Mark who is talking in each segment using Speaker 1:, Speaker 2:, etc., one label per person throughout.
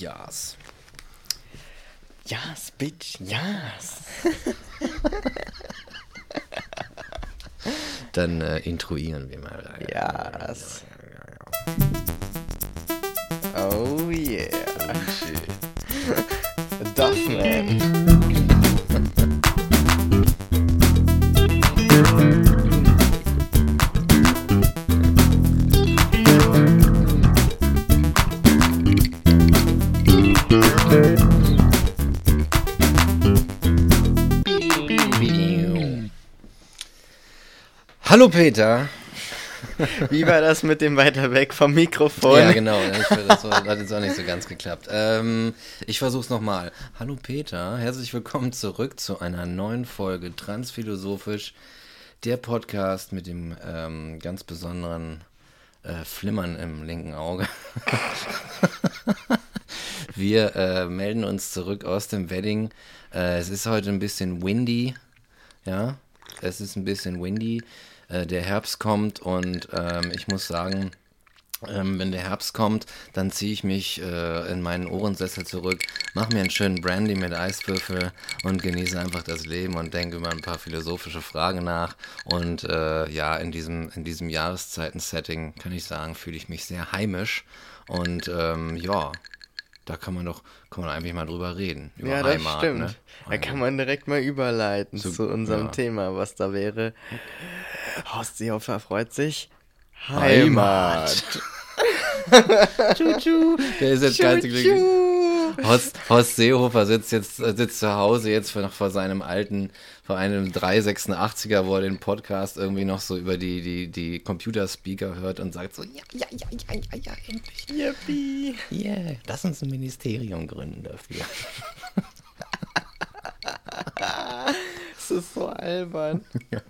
Speaker 1: Yes.
Speaker 2: Yes, bitch, yes.
Speaker 1: Dann äh, intruieren wir mal.
Speaker 2: Yes. Oh yeah. Duffman.
Speaker 1: Hallo Peter.
Speaker 2: Wie war das mit dem weiter weg vom Mikrofon?
Speaker 1: Ja, genau. Ich, das war, hat jetzt auch nicht so ganz geklappt. Ähm, ich versuch's nochmal. Hallo Peter, herzlich willkommen zurück zu einer neuen Folge Transphilosophisch, der Podcast mit dem ähm, ganz besonderen äh, Flimmern im linken Auge. Wir äh, melden uns zurück aus dem Wedding. Äh, es ist heute ein bisschen windy. Ja, es ist ein bisschen windy. Äh, der Herbst kommt und ähm, ich muss sagen, ähm, wenn der Herbst kommt, dann ziehe ich mich äh, in meinen Ohrensessel zurück, mache mir einen schönen Brandy mit Eiswürfel und genieße einfach das Leben und denke über ein paar philosophische Fragen nach. Und äh, ja, in diesem, in diesem Jahreszeiten-Setting kann ich sagen, fühle ich mich sehr heimisch. Und ähm, ja, da kann man doch, kann man eigentlich mal drüber reden. Über
Speaker 2: Ja, das
Speaker 1: Heimat,
Speaker 2: stimmt.
Speaker 1: Ne?
Speaker 2: Da kann man direkt mal überleiten
Speaker 1: Zu-
Speaker 2: zu, unserem
Speaker 1: ja.
Speaker 2: Thema, was da wäre. Horst Seehofer freut sich.
Speaker 1: Heimat.
Speaker 2: Heimat.
Speaker 1: Tschu-tschu. Der ist jetzt
Speaker 2: Tschu-tschu.
Speaker 1: Horst, Horst Seehofer sitzt jetzt äh, sitzt zu Hause jetzt vor, noch vor seinem alten, vor einem 386er, wo er den Podcast irgendwie noch so über die, die, die Computerspeaker hört und sagt so, ja, ja, ja, ja, ja, ja, endlich.
Speaker 2: Yippie.
Speaker 1: Yeah, lass uns ein Ministerium gründen dafür.
Speaker 2: Es ist so albern.
Speaker 1: ja.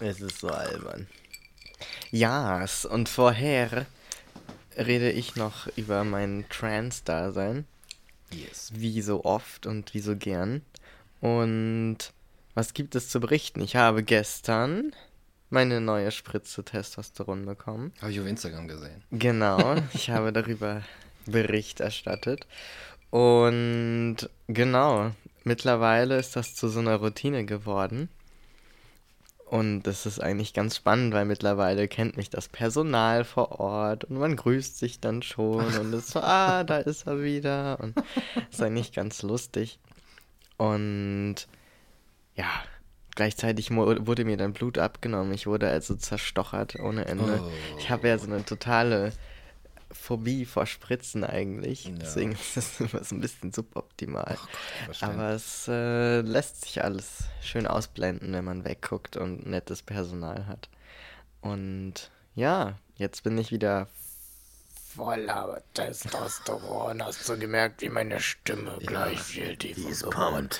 Speaker 2: Es ist so albern. Ja, und vorher rede ich noch über mein Trans-Dasein.
Speaker 1: Yes.
Speaker 2: Wie so oft und wie so gern. Und was gibt es zu berichten? Ich habe gestern meine neue Spritze Testosteron bekommen.
Speaker 1: Habe ich auf Instagram gesehen.
Speaker 2: Genau, ich habe darüber Bericht erstattet. Und genau, mittlerweile ist das zu so einer Routine geworden. Und das ist eigentlich ganz spannend, weil mittlerweile kennt mich das Personal vor Ort und man grüßt sich dann schon und ist so, ah, da ist er wieder. Und ist eigentlich ganz lustig. Und ja, gleichzeitig wurde mir dann Blut abgenommen. Ich wurde also zerstochert ohne Ende. Ich habe ja so eine totale Phobie vor Spritzen eigentlich.
Speaker 1: Ja.
Speaker 2: Deswegen ist das immer so ein bisschen suboptimal.
Speaker 1: verständlich.
Speaker 2: Aber es äh, lässt sich alles schön ausblenden, wenn man wegguckt und nettes Personal hat. Und ja, jetzt bin ich wieder voller Testosteron. Hast du gemerkt, wie meine Stimme gleich viel tiefer geworden?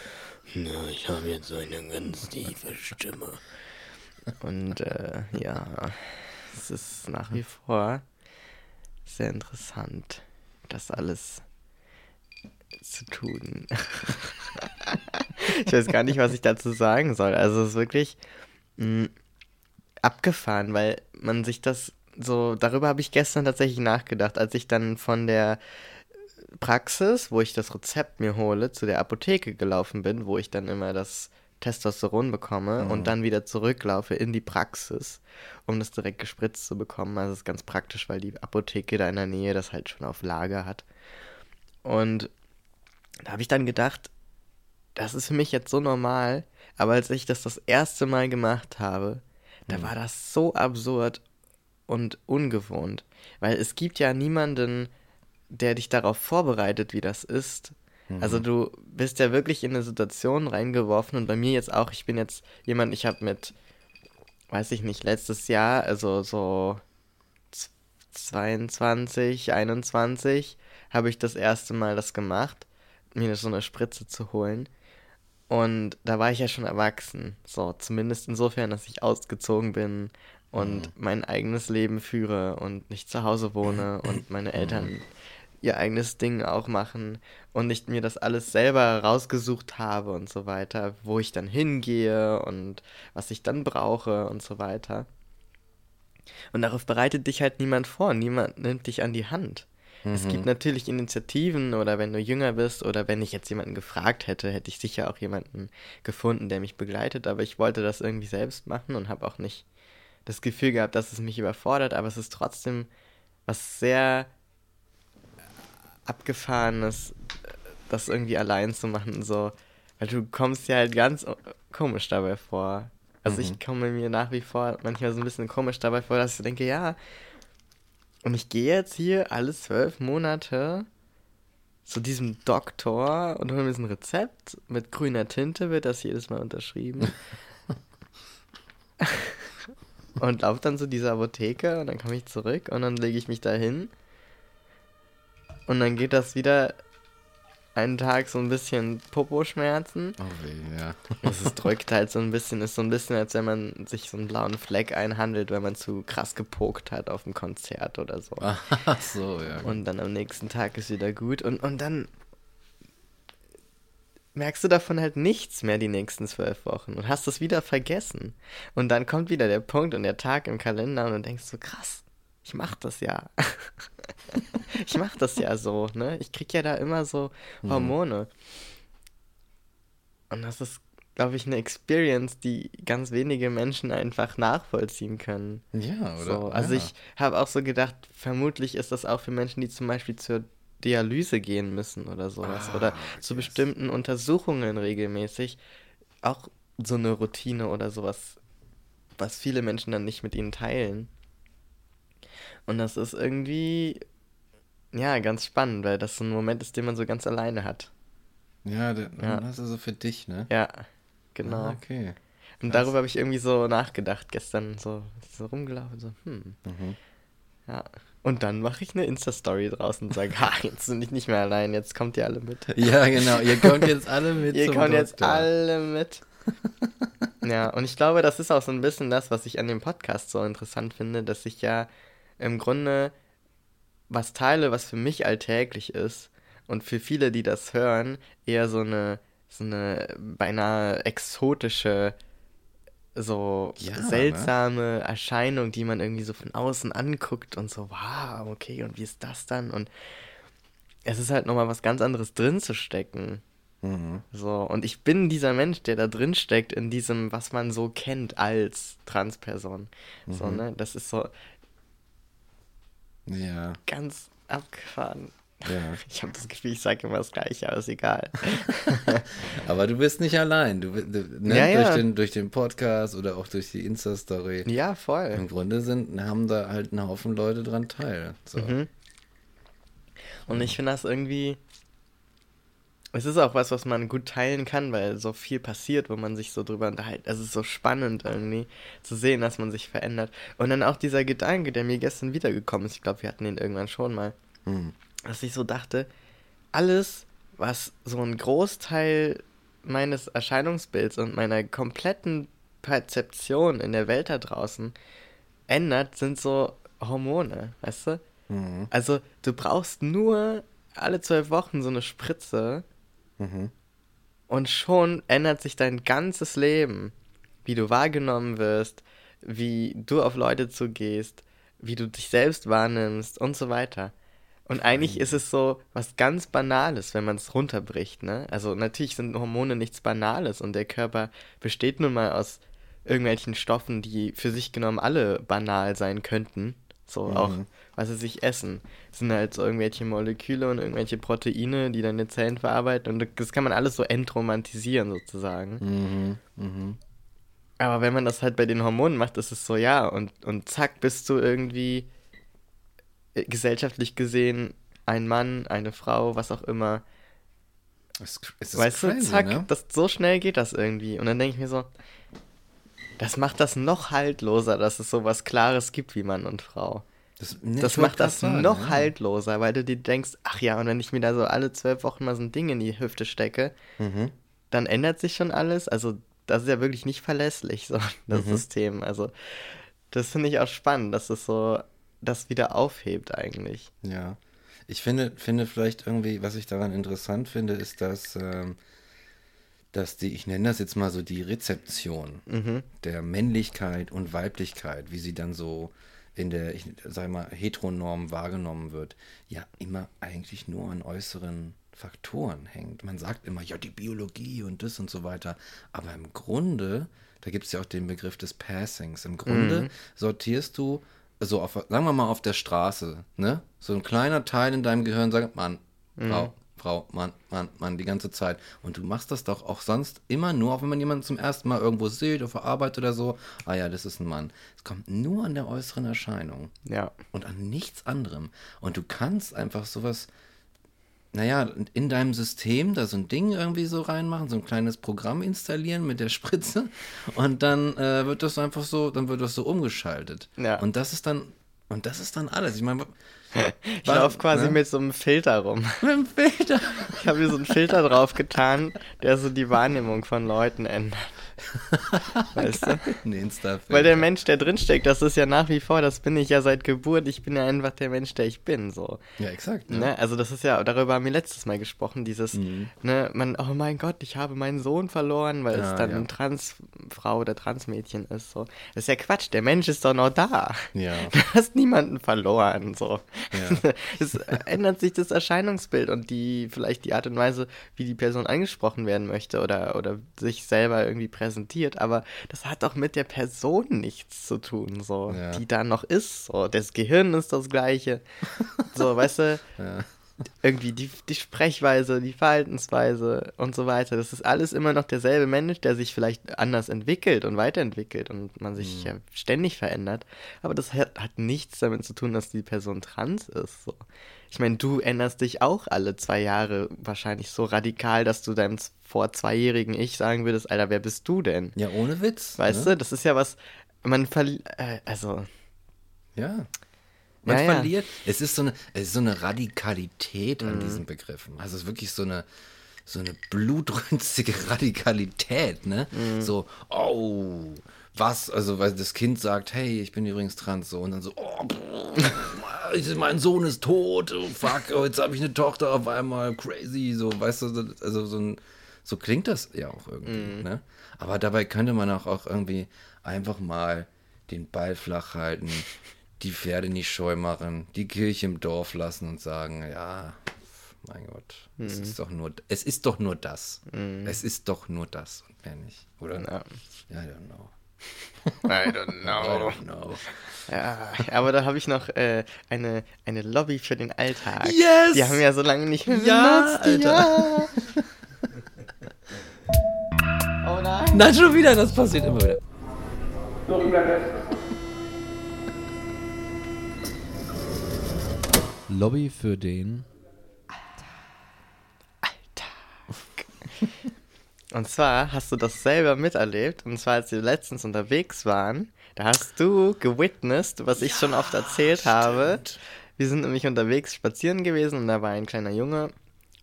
Speaker 2: Na, ich habe jetzt so eine ganz tiefe Stimme. Und äh, ja, es ist nach wie vor sehr interessant, das alles zu tun. ich weiß gar nicht, was ich dazu sagen soll. Also es ist wirklich mh, abgefahren, weil man sich das so, darüber habe ich gestern tatsächlich nachgedacht, als ich dann von der Praxis, wo ich das Rezept mir hole, zu der Apotheke gelaufen bin, wo ich dann immer das Testosteron bekomme und dann wieder zurücklaufe in die Praxis, um das direkt gespritzt zu bekommen. Also es ist ganz praktisch, weil die Apotheke da in der Nähe das halt schon auf Lager hat. Und da habe ich dann gedacht, das ist für mich jetzt so normal, aber als ich das das erste Mal gemacht habe, da war das so absurd und ungewohnt, weil es gibt ja niemanden, der dich darauf vorbereitet, wie das ist. Also du bist ja wirklich in eine Situation reingeworfen und bei mir jetzt auch, ich bin jetzt jemand, ich habe mit, weiß ich nicht, letztes Jahr, also so z- 22, 21, habe ich das erste Mal das gemacht, mir so eine Spritze zu holen. Und da war ich ja schon erwachsen. So, zumindest insofern, dass ich ausgezogen bin und mein eigenes Leben führe und nicht zu Hause wohne und meine Eltern ihr eigenes Ding auch machen und ich mir das alles selber rausgesucht habe und so weiter, wo ich dann hingehe und was ich dann brauche und so weiter. Und darauf bereitet dich halt niemand vor, niemand nimmt dich an die Hand. Es gibt natürlich Initiativen oder wenn du jünger bist oder wenn ich jetzt jemanden gefragt hätte, hätte ich sicher auch jemanden gefunden, der mich begleitet, aber ich wollte das irgendwie selbst machen und habe auch nicht das Gefühl gehabt, dass es mich überfordert, aber es ist trotzdem was sehr abgefahrenes, das irgendwie allein zu machen, so, weil du kommst ja halt ganz komisch dabei vor. Also ich komme mir nach wie vor manchmal so ein bisschen komisch dabei vor, dass ich denke, ja, und ich gehe jetzt hier alle zwölf Monate zu diesem Doktor und hole mir so ein Rezept mit grüner Tinte, wird das jedes Mal unterschrieben. und laufe dann zu dieser Apotheke und dann komme ich zurück und dann lege ich mich da hin. Und dann geht das wieder einen Tag so ein bisschen Popo-Schmerzen.
Speaker 1: Oh weh, ja.
Speaker 2: Es ist, drückt halt so ein bisschen, ist so ein bisschen, als wenn man sich so einen blauen Fleck einhandelt, wenn man zu krass gepokt hat auf einem Konzert oder so.
Speaker 1: Ach so, ja.
Speaker 2: Und dann am nächsten Tag ist wieder gut. Und, und dann merkst du davon halt nichts mehr die nächsten zwölf Wochen und hast es wieder vergessen. Und dann kommt wieder der Punkt und der Tag im Kalender und du denkst so, krass, ich mach das ja. ich mach das ja so, ne? Ich krieg ja da immer so Hormone. Und das ist, glaube ich, eine Experience, die ganz wenige Menschen einfach nachvollziehen können.
Speaker 1: ja, oder?
Speaker 2: So, also
Speaker 1: ja.
Speaker 2: ich habe auch so gedacht, vermutlich ist das auch für Menschen, die zum Beispiel zur Dialyse gehen müssen oder sowas.
Speaker 1: Ah,
Speaker 2: oder zu
Speaker 1: yes.
Speaker 2: bestimmten Untersuchungen regelmäßig. Auch so eine Routine oder sowas, was viele Menschen dann nicht mit ihnen teilen. Und das ist irgendwie, ja, ganz spannend, weil das so ein Moment ist, den man so ganz alleine hat.
Speaker 1: Ja, da-
Speaker 2: Ja.
Speaker 1: das ist so für dich, ne?
Speaker 2: Ja, genau.
Speaker 1: Ah, okay.
Speaker 2: Und
Speaker 1: krass.
Speaker 2: darüber habe ich irgendwie so nachgedacht gestern, so, so rumgelaufen, so, hm.
Speaker 1: Mhm.
Speaker 2: Ja. Und dann mache ich eine Insta-Story draus und sage, ha, jetzt bin ich nicht mehr allein, jetzt kommt ihr alle mit.
Speaker 1: Ja, genau. Ihr kommt jetzt alle mit
Speaker 2: ihr kommt jetzt
Speaker 1: Doktor.
Speaker 2: alle mit. ja, und ich glaube, das ist auch so ein bisschen das, was ich an dem Podcast so interessant finde, dass ich ja im Grunde was teile, was für mich alltäglich ist und für viele, die das hören, eher so eine, so eine beinahe exotische, so
Speaker 1: Ja, ne?
Speaker 2: seltsame Erscheinung, die man irgendwie so von außen anguckt und so, wow, okay, und wie ist das dann? Und es ist halt nochmal was ganz anderes drin zu stecken.
Speaker 1: Mhm.
Speaker 2: So, und ich bin dieser Mensch, der da drin steckt, in diesem, was man so kennt als Transperson. So,
Speaker 1: Mhm.
Speaker 2: ne? Das ist so
Speaker 1: Ja,
Speaker 2: ganz abgefahren.
Speaker 1: ja.
Speaker 2: Ich habe das Gefühl, ich sage immer das Gleiche, aber ist egal.
Speaker 1: Aber du bist nicht allein. Du, du ne?
Speaker 2: Ja, ja.
Speaker 1: Durch, den, durch den Podcast oder auch durch die Insta-Story.
Speaker 2: ja, voll.
Speaker 1: Im Grunde sind, haben da halt ein Haufen Leute dran teil. So.
Speaker 2: Mhm. Und ich finde das irgendwie. Es ist auch was, was man gut teilen kann, weil so viel passiert, wo man sich so drüber unterhält. Es ist so spannend irgendwie zu sehen, dass man sich verändert. Und dann auch dieser Gedanke, der mir gestern wiedergekommen ist, ich glaube, wir hatten den irgendwann schon mal,
Speaker 1: Mhm.
Speaker 2: dass ich so dachte, alles, was so ein Großteil meines Erscheinungsbilds und meiner kompletten Perzeption in der Welt da draußen ändert, sind so Hormone, weißt du?
Speaker 1: Mhm.
Speaker 2: Also du brauchst nur alle zwölf Wochen so eine Spritze
Speaker 1: Mhm.
Speaker 2: und schon ändert sich dein ganzes Leben. Wie du wahrgenommen wirst, wie du auf Leute zugehst, wie du dich selbst wahrnimmst und so weiter. Und eigentlich ist es so was ganz Banales, wenn man es runterbricht, ne? Also natürlich sind Hormone nichts Banales und der Körper besteht nun mal aus irgendwelchen Stoffen, die für sich genommen alle banal sein könnten. So
Speaker 1: Mhm.
Speaker 2: auch, was sie sich essen. Es sind halt so irgendwelche Moleküle und irgendwelche Proteine, die deine Zellen verarbeiten und das kann man alles so entromantisieren sozusagen.
Speaker 1: Mhm. Mhm.
Speaker 2: Aber wenn man das halt bei den Hormonen macht, ist es so, ja, und, und zack, bist du irgendwie äh, gesellschaftlich gesehen ein Mann, eine Frau, was auch immer.
Speaker 1: Es, es
Speaker 2: weißt du,
Speaker 1: crazy,
Speaker 2: zack,
Speaker 1: ne?
Speaker 2: das, so schnell geht das irgendwie. Und dann denke ich mir so, das macht das noch haltloser, dass es so was Klares gibt wie Mann und Frau.
Speaker 1: Das, ne,
Speaker 2: Das macht das
Speaker 1: sagen,
Speaker 2: noch
Speaker 1: ja.
Speaker 2: haltloser, weil du dir denkst, ach ja, und wenn ich mir da so alle zwölf Wochen mal so ein Ding in die Hüfte stecke,
Speaker 1: Mhm.
Speaker 2: dann ändert sich schon alles. Also, das ist ja wirklich nicht verlässlich, so das
Speaker 1: Mhm.
Speaker 2: System. Also, das finde ich auch spannend, dass es so das wieder aufhebt eigentlich.
Speaker 1: Ja. Ich finde, finde vielleicht irgendwie, was ich daran interessant finde, ist, dass, ähm, dass die, ich nenne das jetzt mal so die Rezeption
Speaker 2: Mhm.
Speaker 1: der Männlichkeit und Weiblichkeit, wie sie dann so in der, ich sag mal, Heteronorm wahrgenommen wird, ja immer eigentlich nur an äußeren Faktoren hängt. Man sagt immer, ja, die Biologie und das und so weiter. Aber im Grunde, da gibt es ja auch den Begriff des Passings. Im Grunde
Speaker 2: Mhm.
Speaker 1: sortierst du, so auf, sagen wir mal auf der Straße, ne? So ein kleiner Teil in deinem Gehirn sagt, Mann,
Speaker 2: Mhm.
Speaker 1: Frau, Mann, Mann, Mann, die ganze Zeit. Und du machst das doch auch sonst immer nur, auch wenn man jemanden zum ersten Mal irgendwo sieht, auf der Arbeit oder so. Ah ja, das ist ein Mann. Es kommt nur an der äußeren Erscheinung
Speaker 2: Ja.
Speaker 1: und an nichts anderem. Und du kannst einfach sowas, naja, in deinem System da so ein Ding irgendwie so reinmachen, so ein kleines Programm installieren mit der Spritze und dann äh, wird das einfach so, dann wird das so umgeschaltet.
Speaker 2: Ja.
Speaker 1: Und das ist dann, und das ist dann alles. Ich meine,
Speaker 2: Ich laufe quasi mit so einem Filter rum.
Speaker 1: mit dem Filter.
Speaker 2: Ich habe hier so einen Filter drauf getan, der so die Wahrnehmung von Leuten ändert. Weißt du?
Speaker 1: Ein
Speaker 2: Weil der Mensch, der drinsteckt, das ist ja nach wie vor, das bin ich ja seit Geburt. Ich bin ja einfach der Mensch, der ich bin, so.
Speaker 1: Ja, exakt. Ne?
Speaker 2: Ne? Also das ist ja, darüber haben wir letztes Mal gesprochen, dieses,
Speaker 1: Mhm.
Speaker 2: ne, man, oh mein Gott, ich habe meinen Sohn verloren, weil
Speaker 1: Ja,
Speaker 2: es dann
Speaker 1: ja.
Speaker 2: eine Transfrau oder Transmädchen ist, so. Das ist ja Quatsch, der Mensch ist doch noch da.
Speaker 1: Ja.
Speaker 2: Du hast niemanden verloren, so.
Speaker 1: Ja.
Speaker 2: Es ändert sich das Erscheinungsbild und die, vielleicht die Art und Weise, wie die Person angesprochen werden möchte oder, oder sich selber irgendwie präsentiert, aber das hat doch mit der Person nichts zu tun, so,
Speaker 1: Ja.
Speaker 2: die da noch ist, so. Das Gehirn ist das gleiche. So, weißt du,
Speaker 1: Ja.
Speaker 2: Irgendwie die, die Sprechweise, die Verhaltensweise und so weiter. Das ist alles immer noch derselbe Mensch, der sich vielleicht anders entwickelt und weiterentwickelt und man sich ja ständig verändert. Aber das hat, hat nichts damit zu tun, dass die Person trans ist. So. Ich meine, du änderst dich auch alle zwei Jahre wahrscheinlich so radikal, dass du deinem vor zweijährigen Ich sagen würdest, Alter, wer bist du denn?
Speaker 1: ja, ohne Witz.
Speaker 2: Weißt
Speaker 1: ne?
Speaker 2: du, das ist ja was, man verliert, äh, also,
Speaker 1: Ja. Man
Speaker 2: Ja, ja.
Speaker 1: verliert, es ist so eine, es ist so eine Radikalität
Speaker 2: Mhm.
Speaker 1: an diesen Begriffen. Also es ist wirklich so eine, so eine blutrünstige Radikalität, ne?
Speaker 2: Mhm.
Speaker 1: So, oh, was, also weil das Kind sagt, hey, ich bin übrigens trans, so, und dann so, oh, pff, mein Sohn ist tot, oh, fuck, oh, jetzt habe ich eine Tochter auf einmal, crazy, so, weißt du, also so ein, so klingt das ja auch irgendwie,
Speaker 2: Mhm.
Speaker 1: ne? Aber dabei könnte man auch, auch irgendwie einfach mal den Ball flach halten, die Pferde nicht scheu machen, die Kirche im Dorf lassen und sagen, ja, mein Gott, es
Speaker 2: Mhm.
Speaker 1: ist doch nur, es ist doch nur das. Es ist doch nur das und mehr nicht, oder?
Speaker 2: ja.
Speaker 1: I don't know.
Speaker 2: I don't
Speaker 1: I
Speaker 2: know.
Speaker 1: don't know.
Speaker 2: Ja, aber da habe ich noch äh, eine, eine Lobby für den Alltag.
Speaker 1: Yes!
Speaker 2: Die haben ja so lange nicht mehr
Speaker 1: Ja,
Speaker 2: benutzt.
Speaker 1: Alter.
Speaker 2: Ja. Oh nein.
Speaker 1: Nein, schon wieder, das passiert immer wieder. Lobby für den.
Speaker 2: Und zwar hast du das selber miterlebt. Und zwar, als wir letztens unterwegs waren, da hast du gewitnessed, was ich schon oft erzählt habe. Wir sind nämlich unterwegs spazieren gewesen und da war ein kleiner Junge,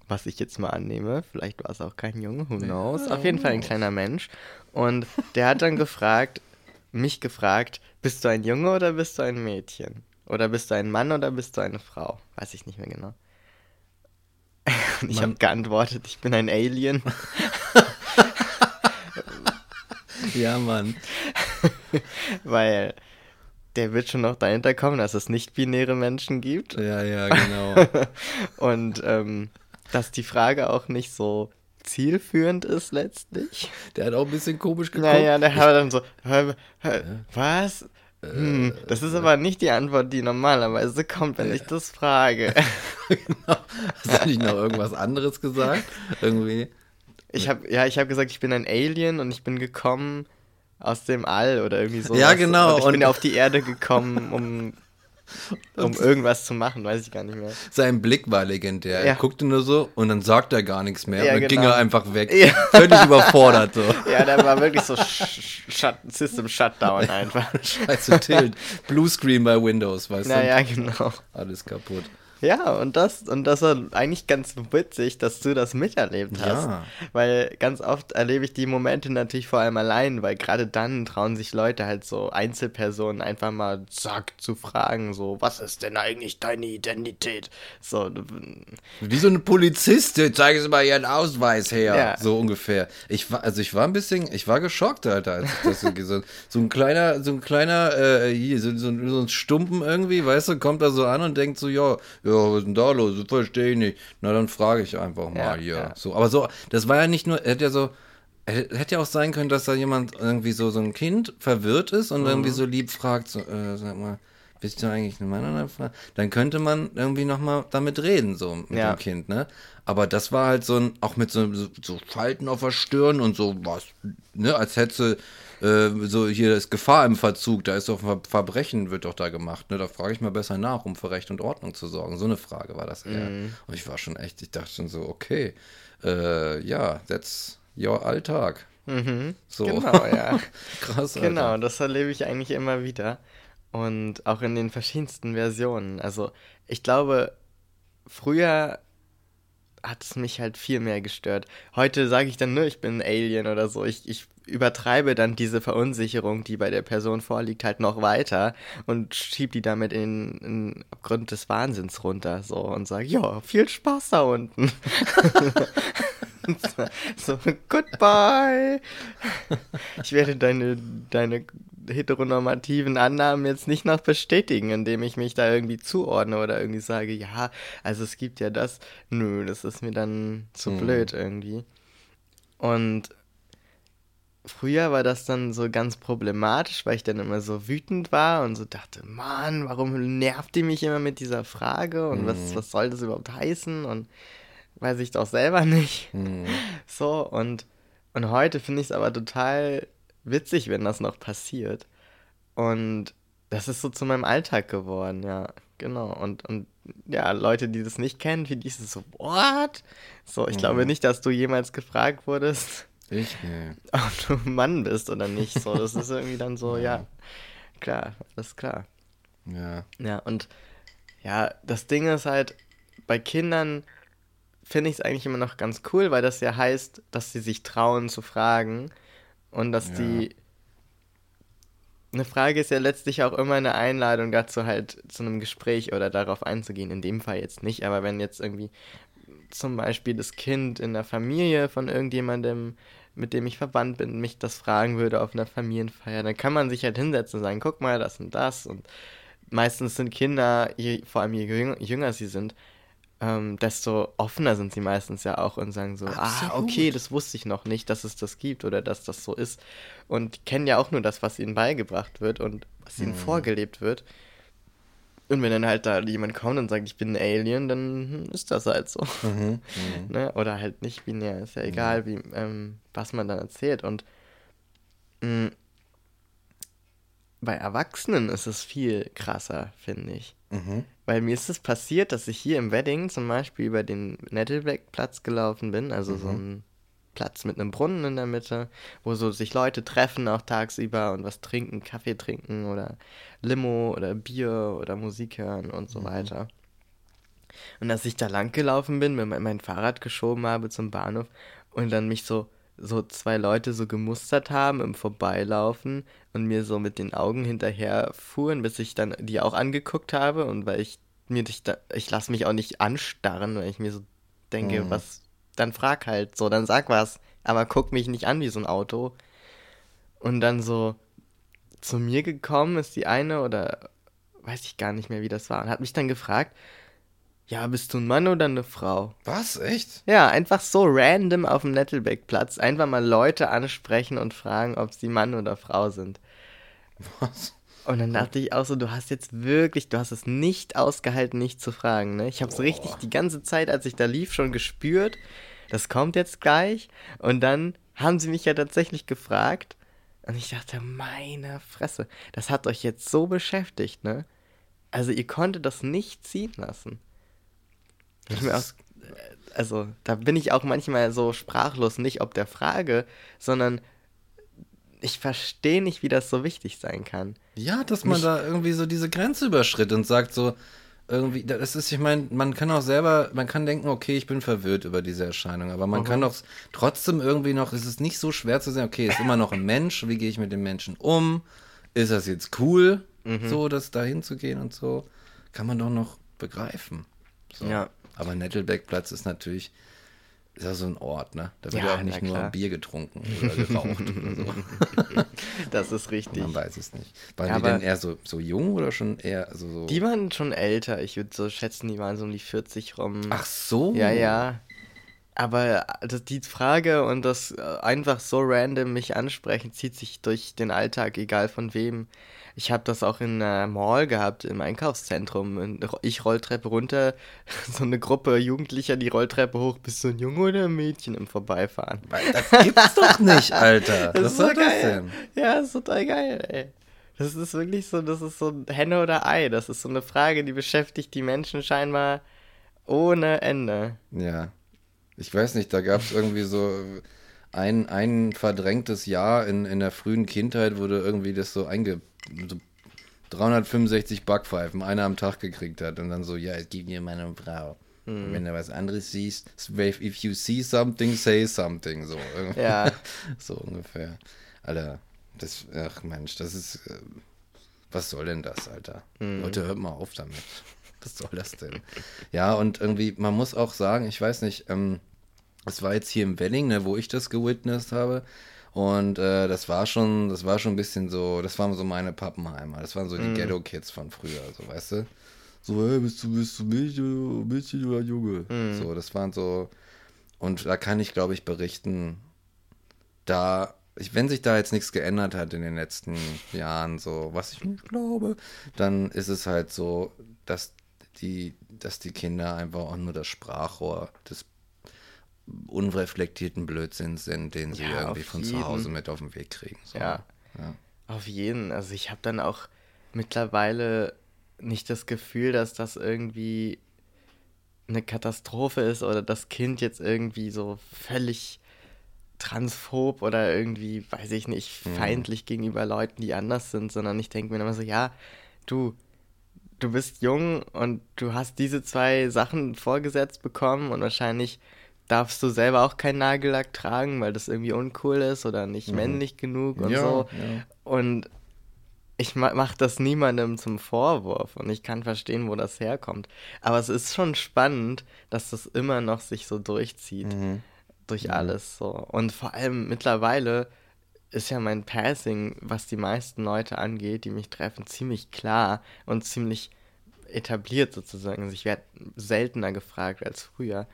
Speaker 2: was ich jetzt mal annehme. Vielleicht war es auch kein Junge, who knows. Auf jeden Fall ein kleiner Mensch. Und der hat dann gefragt, mich gefragt, bist du ein Junge oder bist du ein Mädchen? Oder bist du ein Mann oder bist du eine Frau? Weiß ich nicht mehr genau. Und ich habe geantwortet, ich bin ein Alien.
Speaker 1: Ja, Mann.
Speaker 2: Weil der wird schon noch dahinter kommen, dass es nicht-binäre Menschen gibt.
Speaker 1: Ja, ja, genau.
Speaker 2: Und ähm, dass die Frage auch nicht so zielführend ist letztlich.
Speaker 1: Der hat auch ein bisschen komisch geguckt.
Speaker 2: Naja, der hat dann so, was? Hm, das ist aber nicht die Antwort, die normalerweise kommt, wenn ich das frage.
Speaker 1: Hast du nicht noch irgendwas anderes gesagt? Irgendwie.
Speaker 2: Ich habe ja, ich habe gesagt, ich bin ein Alien und ich bin gekommen aus dem All oder irgendwie so.
Speaker 1: Ja, genau,
Speaker 2: Und ich
Speaker 1: und-
Speaker 2: bin ja auf die Erde gekommen, um, um irgendwas zu machen, weiß ich gar nicht mehr.
Speaker 1: Sein Blick war legendär.
Speaker 2: Ja.
Speaker 1: Er guckte nur so und dann sagt er gar nichts mehr.
Speaker 2: Ja,
Speaker 1: und dann ging
Speaker 2: genau.
Speaker 1: er einfach weg.
Speaker 2: Ja.
Speaker 1: Völlig überfordert so.
Speaker 2: Ja, der war wirklich so sh shut System Shutdown einfach.
Speaker 1: Scheiße, Tilt. Bluescreen bei Windows, weißt
Speaker 2: Naja,
Speaker 1: du?
Speaker 2: genau.
Speaker 1: Alles kaputt.
Speaker 2: Ja, und das, und das war eigentlich ganz witzig, dass du das miterlebt hast.
Speaker 1: Ja.
Speaker 2: Weil ganz oft erlebe ich die Momente natürlich vor allem allein, weil gerade dann trauen sich Leute halt so Einzelpersonen einfach mal zack zu fragen, so, was ist denn eigentlich deine Identität? So,
Speaker 1: Wie so eine Polizistin, zeigen Sie mal Ihren Ausweis her.
Speaker 2: Ja.
Speaker 1: So ungefähr. Ich war, also ich war ein bisschen, ich war geschockt, Alter, als ich das so, so, so ein kleiner, so ein kleiner, äh, hier, so, so, so ein Stumpen irgendwie, weißt du, kommt da so an und denkt so, ja, ja, was ist denn da los? Das verstehe ich nicht. Na, dann frage ich einfach mal
Speaker 2: Ja,
Speaker 1: hier.
Speaker 2: ja.
Speaker 1: So, aber so, das war ja nicht nur, er hat ja so, hätte ja auch sein können, dass da jemand irgendwie so, so ein Kind verwirrt ist und
Speaker 2: Mhm.
Speaker 1: irgendwie so lieb fragt, so, äh, sag mal, bist du eigentlich ein Mann oder eine Frau? Dann könnte man irgendwie nochmal damit reden, so mit
Speaker 2: Ja.
Speaker 1: dem Kind, ne? Aber das war halt so ein, auch mit so, so, so Falten auf der Stirn und so was, ne, als hätte äh, so hier ist Gefahr im Verzug, da ist doch Ver Verbrechen, wird doch da gemacht, ne? Da frage ich mal besser nach, um für Recht und Ordnung zu sorgen. So eine Frage war das eher.
Speaker 2: Mhm.
Speaker 1: Und ich war schon echt, ich dachte schon so, okay, äh, ja, that's your Alltag. So.
Speaker 2: genau, ja.
Speaker 1: Krass, Alter.
Speaker 2: Genau, das erlebe ich eigentlich immer wieder. Und auch in den verschiedensten Versionen. Also, ich glaube, früher hat es mich halt viel mehr gestört. Heute sage ich dann nur, ich bin ein Alien oder so. Ich, ich übertreibe dann diese Verunsicherung, die bei der Person vorliegt, halt noch weiter und schieb die damit in, in Abgrund des Wahnsinns runter. So und sage, ja, viel Spaß da unten. so, goodbye. Ich werde deine, deine heteronormativen Annahmen jetzt nicht noch bestätigen, indem ich mich da irgendwie zuordne oder irgendwie sage, ja, also es gibt ja das. Nö, das ist mir dann zu blöd irgendwie. Und früher war das dann so ganz problematisch, weil ich dann immer so wütend war und so dachte, Mann, warum nervt die mich immer mit dieser Frage und was, was soll das überhaupt heißen und weiß ich doch selber nicht. So, und, und heute finde ich es aber total witzig, wenn das noch passiert. Und das ist so zu meinem Alltag geworden, ja, genau. Und, und ja, Leute, die das nicht kennen, für die ist es so, what? So, ich glaube nicht, dass du jemals gefragt wurdest,
Speaker 1: Ich, nee.
Speaker 2: ob du Mann bist oder nicht. So, das ist irgendwie dann so, ja, klar, alles klar.
Speaker 1: Ja.
Speaker 2: Ja, und ja, das Ding ist halt, bei Kindern finde ich es eigentlich immer noch ganz cool, weil das ja heißt, dass sie sich trauen zu fragen und dass
Speaker 1: Ja.
Speaker 2: die. Eine Frage ist ja letztlich auch immer eine Einladung dazu, halt zu einem Gespräch oder darauf einzugehen. In dem Fall jetzt nicht, aber wenn jetzt irgendwie zum Beispiel das Kind in der Familie von irgendjemandem, mit dem ich verwandt bin, mich das fragen würde auf einer Familienfeier, dann kann man sich halt hinsetzen und sagen, guck mal, das und das. Und meistens sind Kinder, je, vor allem je jünger, jünger sie sind, ähm, desto offener sind sie meistens ja auch und sagen so, ah,
Speaker 1: Absolut.
Speaker 2: okay, das wusste ich noch nicht, dass es das gibt oder dass das so ist. Und kennen ja auch nur das, was ihnen beigebracht wird und was ihnen vorgelebt wird. Und wenn dann halt da jemand kommt und sagt, ich bin ein Alien, dann ist das halt so.
Speaker 1: Mhm.
Speaker 2: Ne? Oder halt nicht binär, ist ja egal, wie, ähm, was man dann erzählt. Und mh, bei Erwachsenen ist es viel krasser, finde ich.
Speaker 1: Mhm.
Speaker 2: Weil mir ist es passiert, dass ich hier im Wedding zum Beispiel über den Nettelbeck-Platz gelaufen bin, also so ein Platz mit einem Brunnen in der Mitte, wo so sich Leute treffen auch tagsüber und was trinken, Kaffee trinken oder Limo oder Bier oder Musik hören und so weiter. Und als ich da lang gelaufen bin, mein Fahrrad geschoben habe zum Bahnhof und dann mich so so zwei Leute so gemustert haben im Vorbeilaufen und mir so mit den Augen hinterher fuhren, bis ich dann die auch angeguckt habe und weil ich mir dich da, ich lasse mich auch nicht anstarren, weil ich mir so denke,
Speaker 1: Mhm.
Speaker 2: was, dann frag halt so, dann sag was, aber guck mich nicht an wie so ein Auto. Und dann so zu mir gekommen ist die eine oder weiß ich gar nicht mehr, wie das war und hat mich dann gefragt, ja, bist du ein Mann oder eine Frau?
Speaker 1: Was? Echt?
Speaker 2: Ja, einfach so random auf dem Nettelbeck-Platz einfach mal Leute ansprechen und fragen, ob sie Mann oder Frau sind.
Speaker 1: Was?
Speaker 2: Und dann dachte ich auch so, du hast jetzt wirklich, du hast es nicht ausgehalten, nicht zu fragen, ne? Ich habe es richtig die ganze Zeit, als ich da lief, schon gespürt. Das kommt jetzt gleich. Und dann haben sie mich ja tatsächlich gefragt. Und ich dachte, meine Fresse, das hat euch jetzt so beschäftigt, ne? Also ihr konntet das nicht ziehen lassen. Auch, also da bin ich auch manchmal so sprachlos, nicht ob der Frage, sondern ich verstehe nicht, wie das so wichtig sein kann.
Speaker 1: Ja, dass man
Speaker 2: Mich-
Speaker 1: da irgendwie so diese Grenze überschritt und sagt so, irgendwie, das ist, ich meine, man kann auch selber, man kann denken, okay, ich bin verwirrt über diese Erscheinung, aber man kann doch trotzdem irgendwie noch, es ist nicht so schwer zu sagen, okay, ist immer noch ein Mensch, wie gehe ich mit dem Menschen um? Ist das jetzt cool, so das dahin zu gehen und so? Kann man doch noch begreifen. So.
Speaker 2: Ja.
Speaker 1: Aber Nettelbeckplatz ist natürlich, ist ja so ein Ort, ne? Da wird
Speaker 2: Ja,
Speaker 1: ja auch nicht nur
Speaker 2: klar.
Speaker 1: Bier getrunken oder geraucht oder so.
Speaker 2: Das ist richtig.
Speaker 1: Man weiß es nicht. Waren
Speaker 2: Ja,
Speaker 1: die denn eher so, so jung oder schon eher also so.
Speaker 2: Die waren schon älter. Ich würde so schätzen, die waren so um die 40 rum.
Speaker 1: Ach so.
Speaker 2: Ja, ja. Aber das, die Frage und das äh, einfach so random mich ansprechen, zieht sich durch den Alltag, egal von wem. Ich habe das auch in einer Mall gehabt, im Einkaufszentrum. Ich Rolltreppe runter, so eine Gruppe Jugendlicher die Rolltreppe hoch, bist du ein Junge oder ein Mädchen im Vorbeifahren?
Speaker 1: Das gibt's doch nicht, Alter.
Speaker 2: Das
Speaker 1: Was
Speaker 2: ist
Speaker 1: soll
Speaker 2: so
Speaker 1: das
Speaker 2: geil.
Speaker 1: denn?
Speaker 2: Ja, das ist total geil, ey. Das ist wirklich so, das ist so ein Henne oder Ei. Das ist so eine Frage, die beschäftigt die Menschen scheinbar ohne Ende.
Speaker 1: Ja. Ich weiß nicht, da gab es irgendwie so ein, ein verdrängtes Jahr in, in der frühen Kindheit, wo du irgendwie das so einge. So 365 Backpfeifen, einer am Tag gekriegt hat und dann so, ja, es gibt mir meine Frau. Und wenn du was anderes siehst, if you see something, say something. So.
Speaker 2: Ja.
Speaker 1: so ungefähr. Alter, das, ach Mensch, das ist. Äh, was soll denn das, Alter?
Speaker 2: Mhm.
Speaker 1: Leute, hört mal auf damit. Was soll das denn? Ja, und irgendwie, man muss auch sagen, ich weiß nicht, ähm, es war jetzt hier im Welling, ne, wo ich das gewitnessed habe. Und äh, das war schon, das war schon ein bisschen so, das waren so meine Pappenheimer. Das waren so die Ghetto-Kids von früher, so weißt du? So, hey, bist du, bist du Mädchen, Mädchen oder Junge? So, das waren so. Und da kann ich, glaube ich, berichten, da, ich, wenn sich da jetzt nichts geändert hat in den letzten Jahren, so, was ich nicht glaube, dann ist es halt so, dass die, dass die Kinder einfach auch nur das Sprachrohr des unreflektierten Blödsinns sind, den sie
Speaker 2: Ja,
Speaker 1: irgendwie von zu
Speaker 2: jeden.
Speaker 1: Hause mit auf den Weg kriegen. So.
Speaker 2: Ja.
Speaker 1: ja.
Speaker 2: Auf jeden. Also ich habe dann auch mittlerweile nicht das Gefühl, dass das irgendwie eine Katastrophe ist oder das Kind jetzt irgendwie so völlig transphob oder irgendwie, weiß ich nicht, feindlich gegenüber Leuten, die anders sind, sondern ich denke mir immer so, ja, du, du bist jung und du hast diese zwei Sachen vorgesetzt bekommen und wahrscheinlich darfst du selber auch keinen Nagellack tragen, weil das irgendwie uncool ist oder nicht männlich genug und
Speaker 1: Ja,
Speaker 2: so.
Speaker 1: ja.
Speaker 2: Und ich ma mach das niemandem zum Vorwurf und ich kann verstehen, wo das herkommt. Aber es ist schon spannend, dass das immer noch sich so durchzieht. Durch alles so. Und vor allem mittlerweile ist ja mein Passing, was die meisten Leute angeht, die mich treffen, ziemlich klar und ziemlich etabliert sozusagen. Also ich werde seltener gefragt als früher.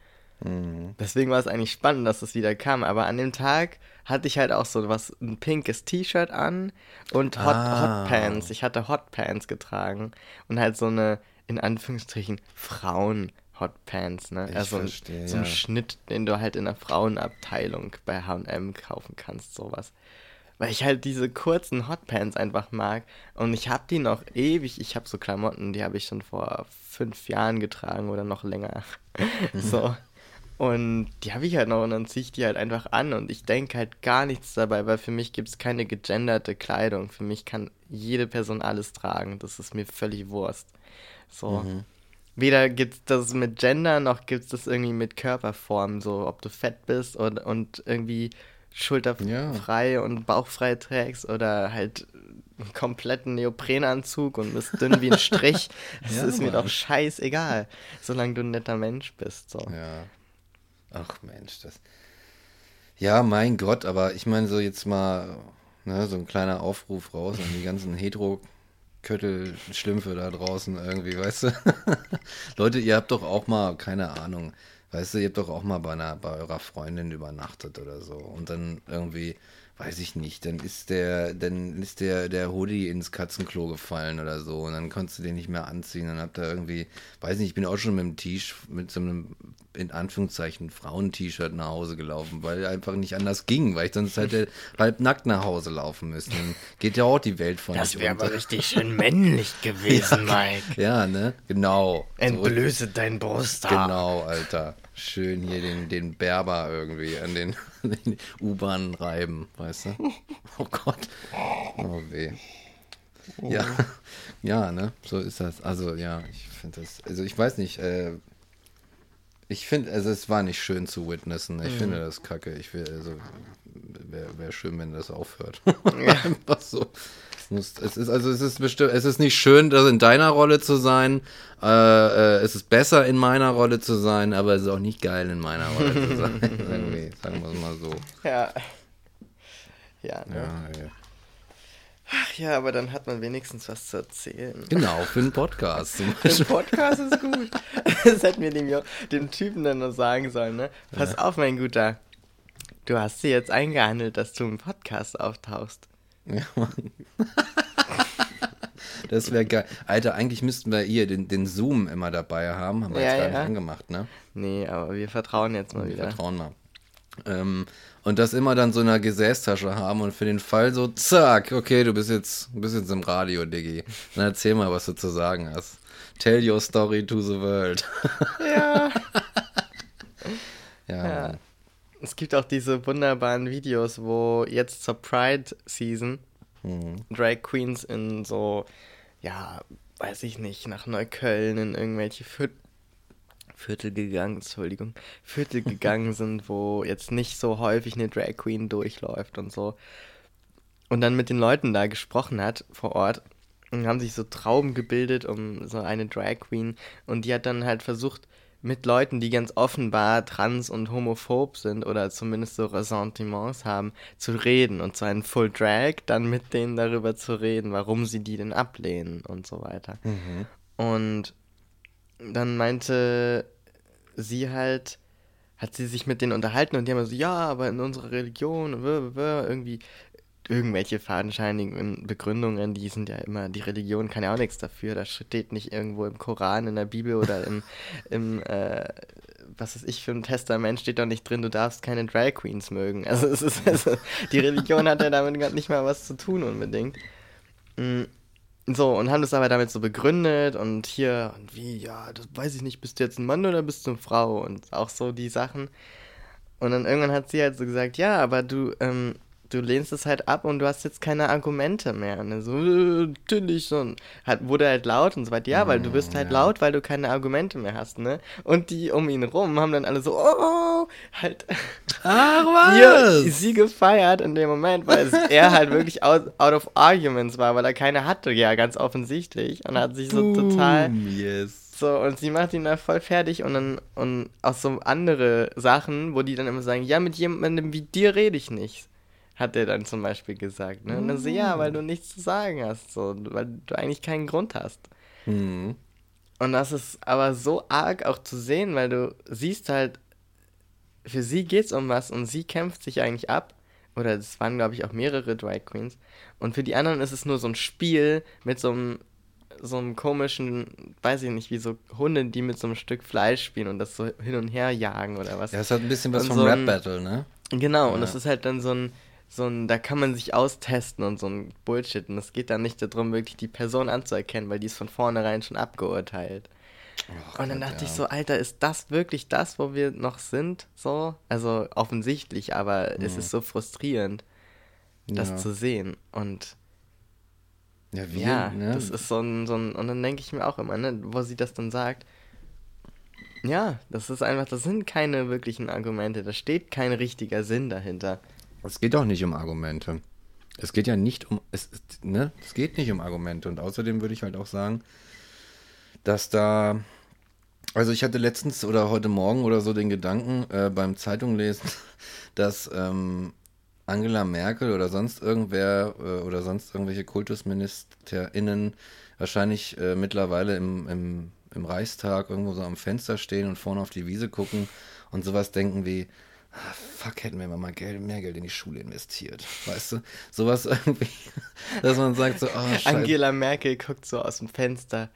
Speaker 2: Deswegen war es eigentlich spannend, dass es wieder kam. Aber an dem Tag hatte ich halt auch so was, ein pinkes T-Shirt an und Hot,
Speaker 1: Ah.
Speaker 2: Hot Pants. Ich hatte Hot Pants getragen und halt so eine, in Anführungsstrichen, Frauen Hot Pants, ne?
Speaker 1: Ich
Speaker 2: also
Speaker 1: verstehe,
Speaker 2: so ein
Speaker 1: ja.
Speaker 2: Schnitt, den du halt in der Frauenabteilung bei H&M kaufen kannst, sowas. Weil ich halt diese kurzen Hotpants einfach mag. Und ich habe die noch ewig. Ich habe so Klamotten, die habe ich schon vor fünf Jahren getragen oder noch länger. so. Und die habe ich halt noch und dann ziehe ich die halt einfach an und ich denke halt gar nichts dabei, weil für mich gibt es keine gegenderte Kleidung. Für mich kann jede Person alles tragen. Das ist mir völlig Wurst. So. Weder gibt es das mit Gender, noch gibt es das irgendwie mit Körperform, so ob du fett bist und, und irgendwie schulterfrei und bauchfrei trägst oder halt einen kompletten Neoprenanzug und bist dünn wie ein Strich. Das
Speaker 1: Ja,
Speaker 2: ist mir
Speaker 1: Mann.
Speaker 2: doch scheißegal, solange du ein netter Mensch bist. So.
Speaker 1: Ja. Ach Mensch, das. Ja, mein Gott, aber ich meine so jetzt mal, ne, so ein kleiner Aufruf raus an die ganzen Hetero-Köttel-Schlümpfe da draußen irgendwie, weißt du? Leute, ihr habt doch auch mal, keine Ahnung, weißt du, ihr habt doch auch mal bei, einer, bei eurer Freundin übernachtet oder so und dann irgendwie, weiß ich nicht, dann ist der, dann ist der, der Hoodie ins Katzenklo gefallen oder so und dann konntest du den nicht mehr anziehen, dann habt ihr irgendwie, weiß nicht, ich bin auch schon mit einem T-Shirt, mit so einem, in Anführungszeichen, Frauen-T-Shirt nach Hause gelaufen, weil einfach nicht anders ging, weil ich sonst hätte halb nackt nach Hause laufen müssen. Dann geht ja auch die Welt von
Speaker 2: Das wäre aber richtig schön männlich gewesen, Mike.
Speaker 1: Ja, ne? Genau. So
Speaker 2: Entblöße dein Brusthaar.
Speaker 1: Genau, Alter. Schön hier den, den Berber irgendwie an den, den U-Bahnen reiben, weißt du? Oh Gott. Oh weh. Ja, ja, ne? So ist das. Also ja, ich finde das. Also ich weiß nicht. Äh, ich finde, also es war nicht schön zu witnessen. Ich mhm. finde das kacke. Ich will, also wäre wär schön, wenn das aufhört. Ja. Einfach so. Es ist also es ist bestimmt, es ist nicht schön, das in deiner Rolle zu sein. Äh, äh, es ist besser in meiner Rolle zu sein, aber es ist auch nicht geil in meiner Rolle zu sein. Irgendwie, sagen wir es mal so.
Speaker 2: Ja. Ja, ne? ja, ja. Ach ja, aber dann hat man wenigstens was zu erzählen.
Speaker 1: Genau, für einen Podcast.
Speaker 2: Für einen Podcast ist gut. Das hätten wir dem, dem Typen dann noch sagen sollen, ne? Pass ja. auf, mein Guter. Du hast dir jetzt eingehandelt, dass du im Podcast auftauchst. Ja, Mann.
Speaker 1: Das wäre geil. Alter, eigentlich müssten wir hier den, den Zoom immer dabei haben. Haben wir ja, jetzt gar ja. nicht angemacht, ne?
Speaker 2: Nee, aber wir vertrauen jetzt mal wir wieder.
Speaker 1: Wir vertrauen mal. Ähm, und das immer dann so in einer Gesäßtasche haben und für den Fall so, zack, okay, du bist jetzt, bist jetzt im Radio, Diggi. Dann erzähl mal, was du zu sagen hast. Tell your story to the world.
Speaker 2: Ja. ja. ja. Es gibt auch diese wunderbaren Videos, wo jetzt zur Pride-Season mhm. Drag Queens in so, ja, weiß ich nicht, nach Neukölln in irgendwelche Viertel Viertel gegangen, Entschuldigung, Viertel gegangen sind, wo jetzt nicht so häufig eine Drag Queen durchläuft und so. Und dann mit den Leuten da gesprochen hat vor Ort und haben sich so Trauben gebildet um so eine Drag Queen und die hat dann halt versucht, mit Leuten, die ganz offenbar trans und homophob sind oder zumindest so Ressentiments haben, zu reden und zwar in Full Drag, dann mit denen darüber zu reden, warum sie die denn ablehnen und so weiter. Mhm. Und dann meinte sie halt, hat sie sich mit denen unterhalten und die haben so, ja, aber in unserer Religion, irgendwie irgendwelche fadenscheinigen Begründungen, die sind ja immer, die Religion kann ja auch nichts dafür, da steht nicht irgendwo im Koran, in der Bibel oder im, im äh, was weiß ich, für ein Testament steht doch nicht drin, du darfst keine Drag Queens mögen. Also, es ist, also die Religion hat ja damit nicht mal was zu tun unbedingt. Mhm. So, und haben das aber damit so begründet und hier, und wie, ja, das weiß ich nicht, bist du jetzt ein Mann oder bist du eine Frau? Und auch so die Sachen. Und dann irgendwann hat sie halt so gesagt, ja, aber du, ähm, du lehnst es halt ab und du hast jetzt keine Argumente mehr. Und so, äh, natürlich so. Und hat, wurde halt laut und so weiter. Ja, weil du bist halt ja. laut, weil du keine Argumente mehr hast, ne? Und die um ihn rum haben dann alle so, oh, halt.
Speaker 1: Ach, was?
Speaker 2: Hier, sie gefeiert in dem Moment, weil er halt wirklich out, out of arguments war, weil er keine hatte, ja, ganz offensichtlich. Und hat sich so Boom, total.
Speaker 1: Yes.
Speaker 2: So, und sie macht ihn da voll fertig und dann, und auch so andere Sachen, wo die dann immer sagen, ja, mit jemandem wie dir rede ich nicht hat er dann zum Beispiel gesagt. Ne? Und dann so, ja, weil du nichts zu sagen hast, so, weil du eigentlich keinen Grund hast. Mhm. Und das ist aber so arg auch zu sehen, weil du siehst halt, für sie geht's um was und sie kämpft sich eigentlich ab. Oder es waren, glaube ich, auch mehrere Drag Queens. Und für die anderen ist es nur so ein Spiel mit so einem, so einem komischen, weiß ich nicht, wie so Hunde, die mit so einem Stück Fleisch spielen und das so hin und her jagen oder was.
Speaker 1: Ja, es hat ein bisschen was und vom so Rap-Battle, ne?
Speaker 2: Genau, ja. und das ist halt dann so ein, so ein, da kann man sich austesten und so ein Bullshit. Und es geht dann nicht darum, wirklich die Person anzuerkennen, weil die ist von vornherein schon abgeurteilt. Oh, und dann dachte ja. ich so, Alter, ist das wirklich das, wo wir noch sind? So? Also offensichtlich, aber mhm. es ist so frustrierend, das ja. zu sehen. Und ja, wir, ja ne? das ist so ein, so ein, und dann denke ich mir auch immer, ne, wo sie das dann sagt, ja, das ist einfach, das sind keine wirklichen Argumente, da steht kein richtiger Sinn dahinter.
Speaker 1: Es geht auch nicht um Argumente. Es geht ja nicht um, es, ne, es geht nicht um Argumente. Und außerdem würde ich halt auch sagen, dass da, also ich hatte letztens oder heute Morgen oder so den Gedanken äh, beim Zeitunglesen, dass ähm, Angela Merkel oder sonst irgendwer äh, oder sonst irgendwelche KultusministerInnen wahrscheinlich äh, mittlerweile im, im, im Reichstag irgendwo so am Fenster stehen und vorne auf die Wiese gucken und sowas denken wie, ah, fuck, hätten wir mal Geld, mehr Geld in die Schule investiert. Weißt du? Sowas irgendwie, dass man sagt so, oh,
Speaker 2: Scheiße. Angela Merkel guckt so aus dem Fenster,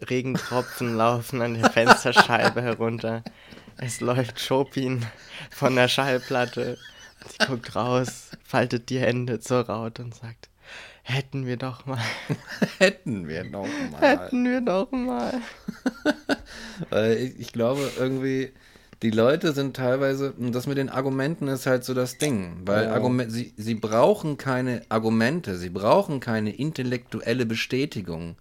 Speaker 2: Regentropfen laufen an der Fensterscheibe herunter. Es läuft Chopin von der Schallplatte. Sie guckt raus, faltet die Hände zur Raute und sagt, hätten wir doch mal.
Speaker 1: hätten wir doch mal.
Speaker 2: Hätten wir doch mal.
Speaker 1: Ich glaube irgendwie, die Leute sind teilweise, und das mit den Argumenten ist halt so das Ding, weil
Speaker 2: Oh.
Speaker 1: Argument, sie, sie brauchen keine Argumente, sie brauchen keine intellektuelle Bestätigung,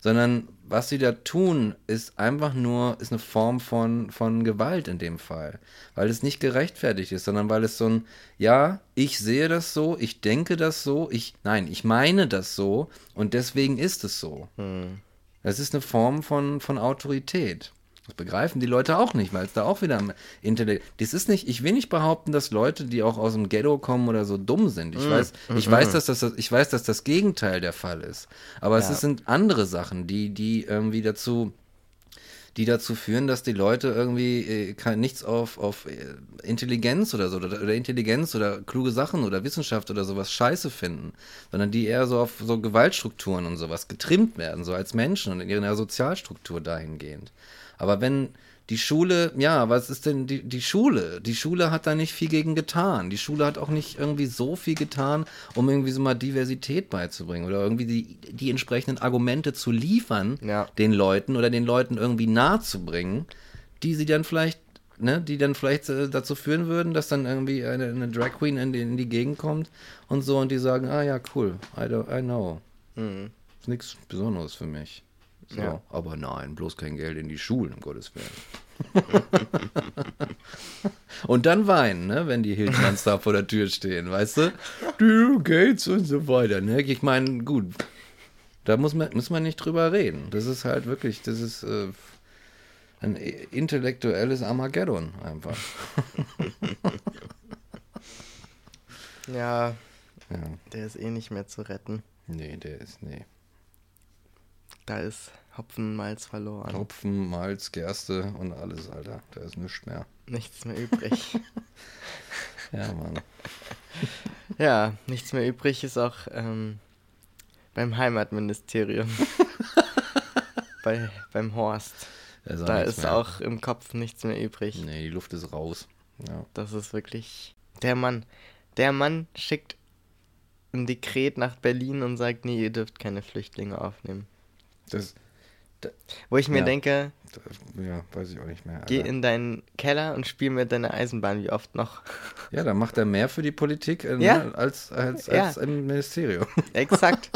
Speaker 1: sondern was sie da tun, ist einfach nur, ist eine Form von, von Gewalt in dem Fall, weil es nicht gerechtfertigt ist, sondern weil es so ein, ja, ich sehe das so, ich denke das so, ich, nein, ich meine das so und deswegen ist es so. Das ist eine Form von, von Autorität. Das begreifen die Leute auch nicht, weil es da auch wieder am Intellekt. Das ist nicht, ich will nicht behaupten, dass Leute, die auch aus dem Ghetto kommen oder so dumm sind. Ich weiß, ich weiß, dass das, ich weiß, dass das Gegenteil der Fall ist. Aber es
Speaker 2: Ja.
Speaker 1: sind andere Sachen, die, die irgendwie dazu, die dazu führen, dass die Leute irgendwie äh, kein, nichts auf, auf äh, Intelligenz oder so, oder, oder Intelligenz oder kluge Sachen oder Wissenschaft oder sowas scheiße finden, sondern die eher so auf so Gewaltstrukturen und sowas getrimmt werden, so als Menschen und in ihrer Sozialstruktur dahingehend. Aber wenn die Schule, ja, was ist denn die, die Schule? Die Schule hat da nicht viel gegen getan. Die Schule hat auch nicht irgendwie so viel getan, um irgendwie so mal Diversität beizubringen oder irgendwie die, die entsprechenden Argumente zu liefern,
Speaker 2: Ja.
Speaker 1: den Leuten oder den Leuten irgendwie nahe zu bringen, die sie dann vielleicht, ne, die dann vielleicht äh, dazu führen würden, dass dann irgendwie eine, eine Drag Queen in die, in die Gegend kommt und so und die sagen, ah ja, cool, I, don't, I know. Ist nichts Besonderes für mich. So,
Speaker 2: Ja.
Speaker 1: aber nein, bloß kein Geld in die Schulen, um Gottes Willen. und dann weinen, ne, wenn die Hildmanns da vor der Tür stehen, weißt du? Bill Gates und so weiter, ne? Ich meine, gut, da muss man, muss man nicht drüber reden. Das ist halt wirklich, das ist äh, ein intellektuelles Armageddon einfach.
Speaker 2: Ja,
Speaker 1: Ja,
Speaker 2: der ist eh nicht mehr zu retten.
Speaker 1: nee, der ist, nee.
Speaker 2: Da ist Hopfen, Malz verloren.
Speaker 1: Hopfen, Malz, Gerste und alles, Alter. Da ist nichts mehr.
Speaker 2: Nichts mehr übrig.
Speaker 1: Ja, Mann.
Speaker 2: ja, nichts mehr übrig ist auch ähm, beim Heimatministerium. Bei, beim Horst.
Speaker 1: Da ist auch
Speaker 2: Da ist
Speaker 1: mehr.
Speaker 2: auch im Kopf nichts mehr übrig.
Speaker 1: Nee, die Luft ist raus. Ja.
Speaker 2: Das ist wirklich. Der Mann. Der Mann schickt ein Dekret nach Berlin und sagt, nee, ihr dürft keine Flüchtlinge aufnehmen.
Speaker 1: Das,
Speaker 2: Wo ich mir
Speaker 1: Ja.
Speaker 2: denke,
Speaker 1: das, ja, weiß ich auch nicht mehr.
Speaker 2: geh
Speaker 1: Alter.
Speaker 2: in deinen Keller und spiel mit deiner Eisenbahn, wie oft noch.
Speaker 1: Ja, da macht er mehr für die Politik äh,
Speaker 2: Ja.
Speaker 1: ne, als, als,
Speaker 2: Ja.
Speaker 1: als im Ministerium.
Speaker 2: Exakt.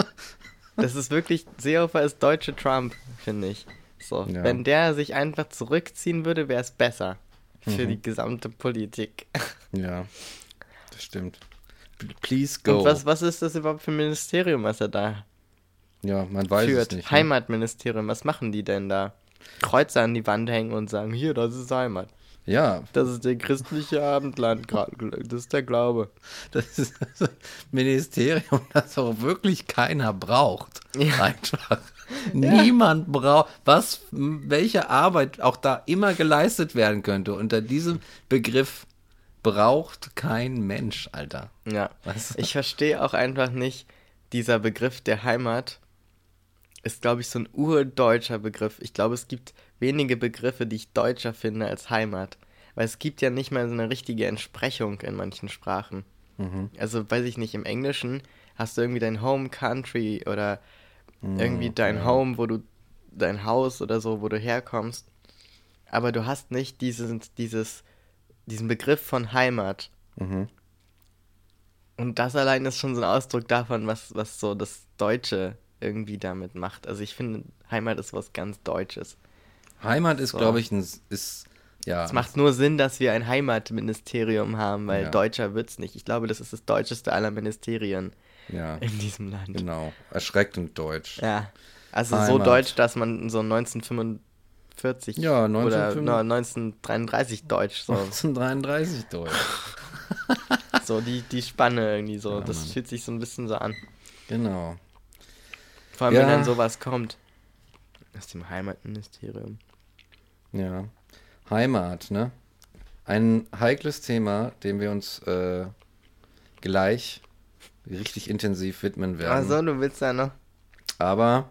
Speaker 2: Das ist wirklich, Seehofer ist deutsche Trump, finde ich. So,
Speaker 1: Ja.
Speaker 2: wenn der sich einfach zurückziehen würde, wäre es besser. Für
Speaker 1: Mhm.
Speaker 2: die gesamte Politik.
Speaker 1: ja, das stimmt. Please go.
Speaker 2: Und was, was ist das überhaupt für ein Ministerium, was er da
Speaker 1: ja, man weiß
Speaker 2: führt?
Speaker 1: es nicht. ne?
Speaker 2: Heimatministerium, was machen die denn da? Kreuze an die Wand hängen und sagen, hier, das ist Heimat.
Speaker 1: Ja,
Speaker 2: Das ist der christliche Abendland, das ist der Glaube.
Speaker 1: das ist das Ministerium, das auch wirklich keiner braucht.
Speaker 2: Ja.
Speaker 1: Einfach. Niemand braucht, was, welche Arbeit auch da immer geleistet werden könnte unter diesem Begriff braucht kein Mensch, Alter.
Speaker 2: Ja,
Speaker 1: Was?
Speaker 2: ich verstehe auch einfach nicht, dieser Begriff der Heimat ist, glaube ich, so ein urdeutscher Begriff. Ich glaube, es gibt wenige Begriffe, die ich deutscher finde als Heimat. Weil es gibt ja nicht mal so eine richtige Entsprechung in manchen Sprachen.
Speaker 1: Mhm.
Speaker 2: Also, weiß ich nicht, im Englischen hast du irgendwie dein Home Country oder irgendwie dein
Speaker 1: ja.
Speaker 2: Home, wo du, dein Haus oder so, wo du herkommst. Aber du hast nicht dieses, dieses, diesen Begriff von Heimat.
Speaker 1: Mhm.
Speaker 2: Und das allein ist schon so ein Ausdruck davon, was, was so das Deutsche irgendwie damit macht. Also ich finde, Heimat ist was ganz Deutsches.
Speaker 1: Heimat ist,
Speaker 2: So.
Speaker 1: glaube ich, ein, ist, ja.
Speaker 2: Es macht nur Sinn, dass wir ein Heimatministerium haben, weil
Speaker 1: Ja.
Speaker 2: deutscher wird's nicht. Ich glaube, das ist das deutscheste aller Ministerien
Speaker 1: Ja,
Speaker 2: in diesem Land.
Speaker 1: genau. Erschreckend deutsch.
Speaker 2: Ja. Also so
Speaker 1: Heimat.
Speaker 2: deutsch, dass man so 1945
Speaker 1: Ja,
Speaker 2: oder
Speaker 1: 1935
Speaker 2: no, 1933 deutsch, so,
Speaker 1: 1933 deutsch.
Speaker 2: so die, die Spanne irgendwie so. Das
Speaker 1: Mann.
Speaker 2: fühlt sich so ein bisschen so an.
Speaker 1: Genau.
Speaker 2: Vor allem,
Speaker 1: Ja.
Speaker 2: wenn dann sowas kommt. Aus dem Heimatministerium.
Speaker 1: Ja. Heimat, ne? Ein heikles Thema, dem wir uns äh, gleich richtig intensiv widmen werden.
Speaker 2: Achso, du willst da noch.
Speaker 1: Aber,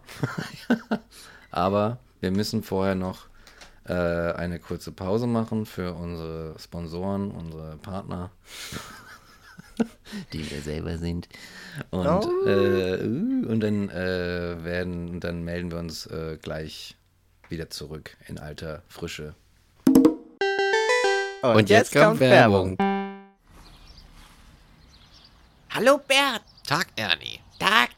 Speaker 1: aber wir müssen vorher noch äh, eine kurze Pause machen für unsere Sponsoren, unsere Partner, die wir selber sind. Und,
Speaker 2: Oh.
Speaker 1: äh, uh, und dann äh, werden, dann melden wir uns äh, gleich wieder zurück in alter Frische. Und, jetzt, kommt Werbung.
Speaker 3: Hallo Bert.
Speaker 4: Tag, Ernie.
Speaker 3: Tag.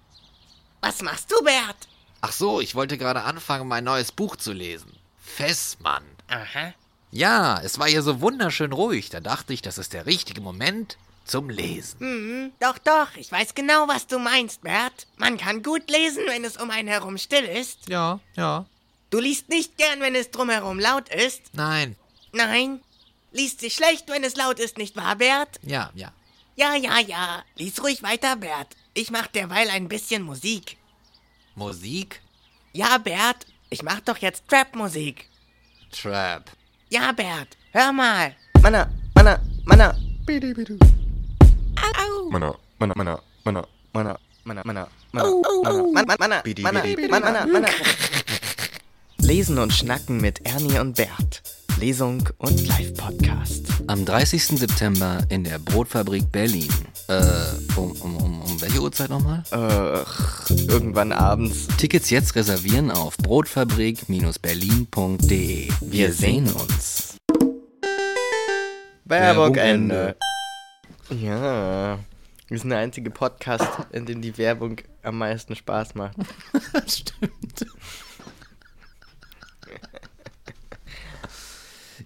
Speaker 3: Was machst du, Bert?
Speaker 4: Ach so, ich wollte gerade anfangen, mein neues Buch zu lesen. Fessmann.
Speaker 3: Aha.
Speaker 4: Ja, es war hier so wunderschön ruhig. Da dachte ich, das ist der richtige Moment zum Lesen.
Speaker 3: Mhm, doch, doch. Ich weiß genau, was du meinst, Bert. Man kann gut lesen, wenn es um einen herum still ist.
Speaker 4: Ja, ja.
Speaker 3: Du liest nicht gern, wenn es drumherum laut ist.
Speaker 4: Nein.
Speaker 3: Nein. Liest sich schlecht, wenn es laut ist, nicht wahr, Bert?
Speaker 4: Ja, ja.
Speaker 3: Ja, ja, ja. Lies ruhig weiter, Bert. Ich mach derweil ein bisschen Musik.
Speaker 4: Musik?
Speaker 3: Ja, Bert. Ich mach doch jetzt Trap-Musik.
Speaker 4: Trap.
Speaker 3: Ja, Bert. Hör mal.
Speaker 2: Mana, mana, mana.
Speaker 3: Au.
Speaker 2: Mana, mana, mana, mana, mana, mana, mana, mana, mana, mana, mana, mana, mana. Lesen und Schnacken mit Ernie und Bert. Lesung und Live-Podcast.
Speaker 1: Am 30. September in der Brotfabrik Berlin. Äh, um, um, um, um welche Uhrzeit nochmal?
Speaker 2: Äh, irgendwann abends.
Speaker 1: Tickets jetzt reservieren auf brotfabrik-berlin.de. Wir sehen uns.
Speaker 2: Werbung
Speaker 1: Werbung
Speaker 2: Ende. Ja. Wir sind der einzige Podcast, in dem die Werbung am meisten Spaß macht.
Speaker 1: Stimmt.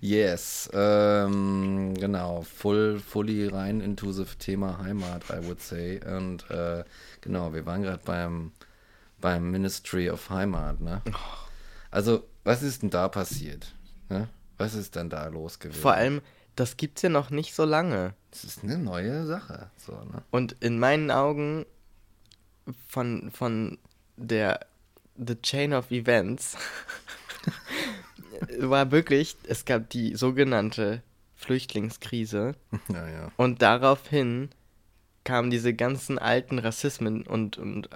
Speaker 1: Yes, ähm, genau, full, fully rein into the Thema Heimat, I would say. Und äh, genau, wir waren gerade beim, beim Ministry of Heimat, ne? Also, was ist denn da passiert? Ne? Was ist denn da los gewesen?
Speaker 2: Vor allem, das gibt's ja noch nicht so lange.
Speaker 1: Das ist eine neue Sache. So, ne?
Speaker 2: Und in meinen Augen von, von der The Chain of Events war wirklich, es gab die sogenannte Flüchtlingskrise
Speaker 1: Ja, ja.
Speaker 2: und daraufhin kamen diese ganzen alten Rassismen und, und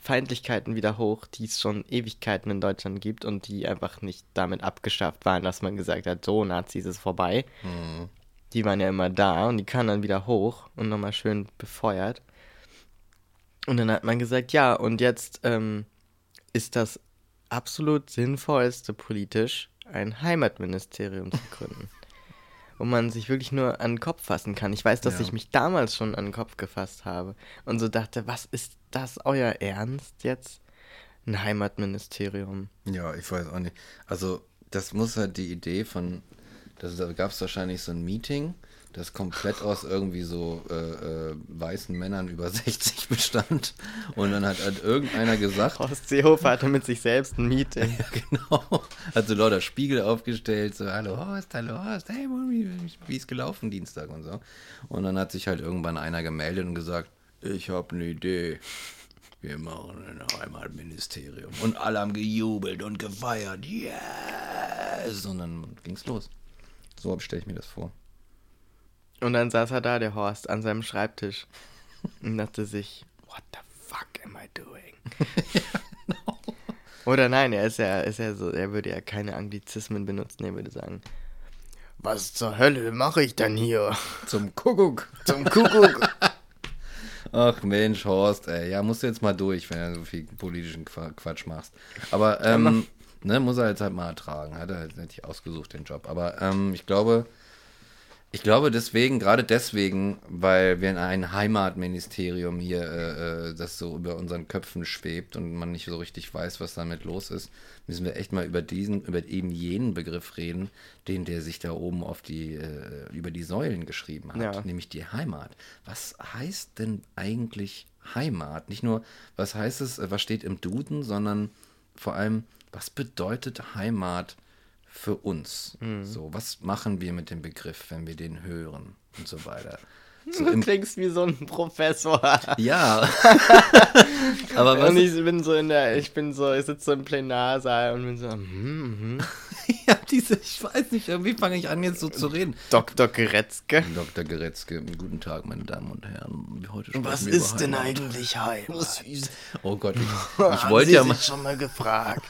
Speaker 2: Feindlichkeiten wieder hoch, die es schon Ewigkeiten in Deutschland gibt und die einfach nicht damit abgeschafft waren, dass man gesagt hat, so, Nazis ist vorbei.
Speaker 1: Hm.
Speaker 2: Die waren ja immer da und die kamen dann wieder hoch und nochmal schön befeuert. Und dann hat man gesagt, ja, und jetzt ähm, ist das absolut sinnvollste politisch, ein Heimatministerium zu gründen. Wo man sich wirklich nur an den Kopf fassen kann. Ich weiß, dass
Speaker 1: Ja.
Speaker 2: ich mich damals schon an den Kopf gefasst habe und so dachte, was ist das euer Ernst jetzt? Ein Heimatministerium.
Speaker 1: Ja, ich weiß auch nicht. Also, das muss halt die Idee von, das, da gab es wahrscheinlich so ein Meeting, das komplett aus irgendwie so äh, äh, weißen Männern über 60 bestand. Und dann hat halt irgendeiner gesagt,
Speaker 2: Horst Seehofer hatte mit sich selbst ein Meeting.
Speaker 1: genau, hat so lauter Spiegel aufgestellt, so, hallo Horst, hallo Horst, hey, wie ist gelaufen Dienstag und so. Und dann hat sich halt irgendwann einer gemeldet und gesagt, ich habe eine Idee. Wir machen ein Heimatministerium. Und alle haben gejubelt und gefeiert. Yes! Und dann ging's los. So stelle ich mir das vor.
Speaker 2: Und dann saß er da, der Horst, an seinem Schreibtisch und dachte sich, what the fuck am I doing? Oder nein, er ist ja, ist ja so, er würde ja keine Anglizismen benutzen, er würde sagen, was zur Hölle mache ich denn hier?
Speaker 1: Zum Kuckuck.
Speaker 2: Zum Kuckuck.
Speaker 1: Ach Mensch, Horst, ey. Ja, musst du jetzt mal durch, wenn du so viel politischen Qua- Quatsch machst. Aber, ähm, ne, muss er jetzt halt mal ertragen. Hat er halt nicht ausgesucht, den Job. Aber ähm, ich glaube, ich glaube deswegen, gerade deswegen, weil wir in ein Heimatministerium hier, äh, äh, das so über unseren Köpfen schwebt und man nicht so richtig weiß, was damit los ist, müssen wir echt mal über diesen, über eben jenen Begriff reden, den der sich da oben auf die, äh, über die Säulen geschrieben hat,
Speaker 2: Ja.
Speaker 1: nämlich die Heimat. Was heißt denn eigentlich Heimat? Nicht nur, was heißt es, was steht im Duden, sondern vor allem, was bedeutet Heimat für uns? So, was machen wir mit dem Begriff, wenn wir den hören und so weiter? So
Speaker 2: Du klingst wie so ein Professor.
Speaker 1: ja. Aber was
Speaker 2: Und ich bin so in der, ich bin so, ich sitze so im Plenarsaal und bin so, mhm, mhm.
Speaker 1: ich hab diese, ich weiß nicht, irgendwie fange ich an jetzt so zu reden.
Speaker 2: Dr. Geretzke.
Speaker 1: Dr. Geretzke, guten Tag, meine Damen und Herren. Heute
Speaker 2: Was ist denn eigentlich Heimat?
Speaker 1: Oh Gott, ich, ich wollte ja mal,
Speaker 2: schon mal gefragt,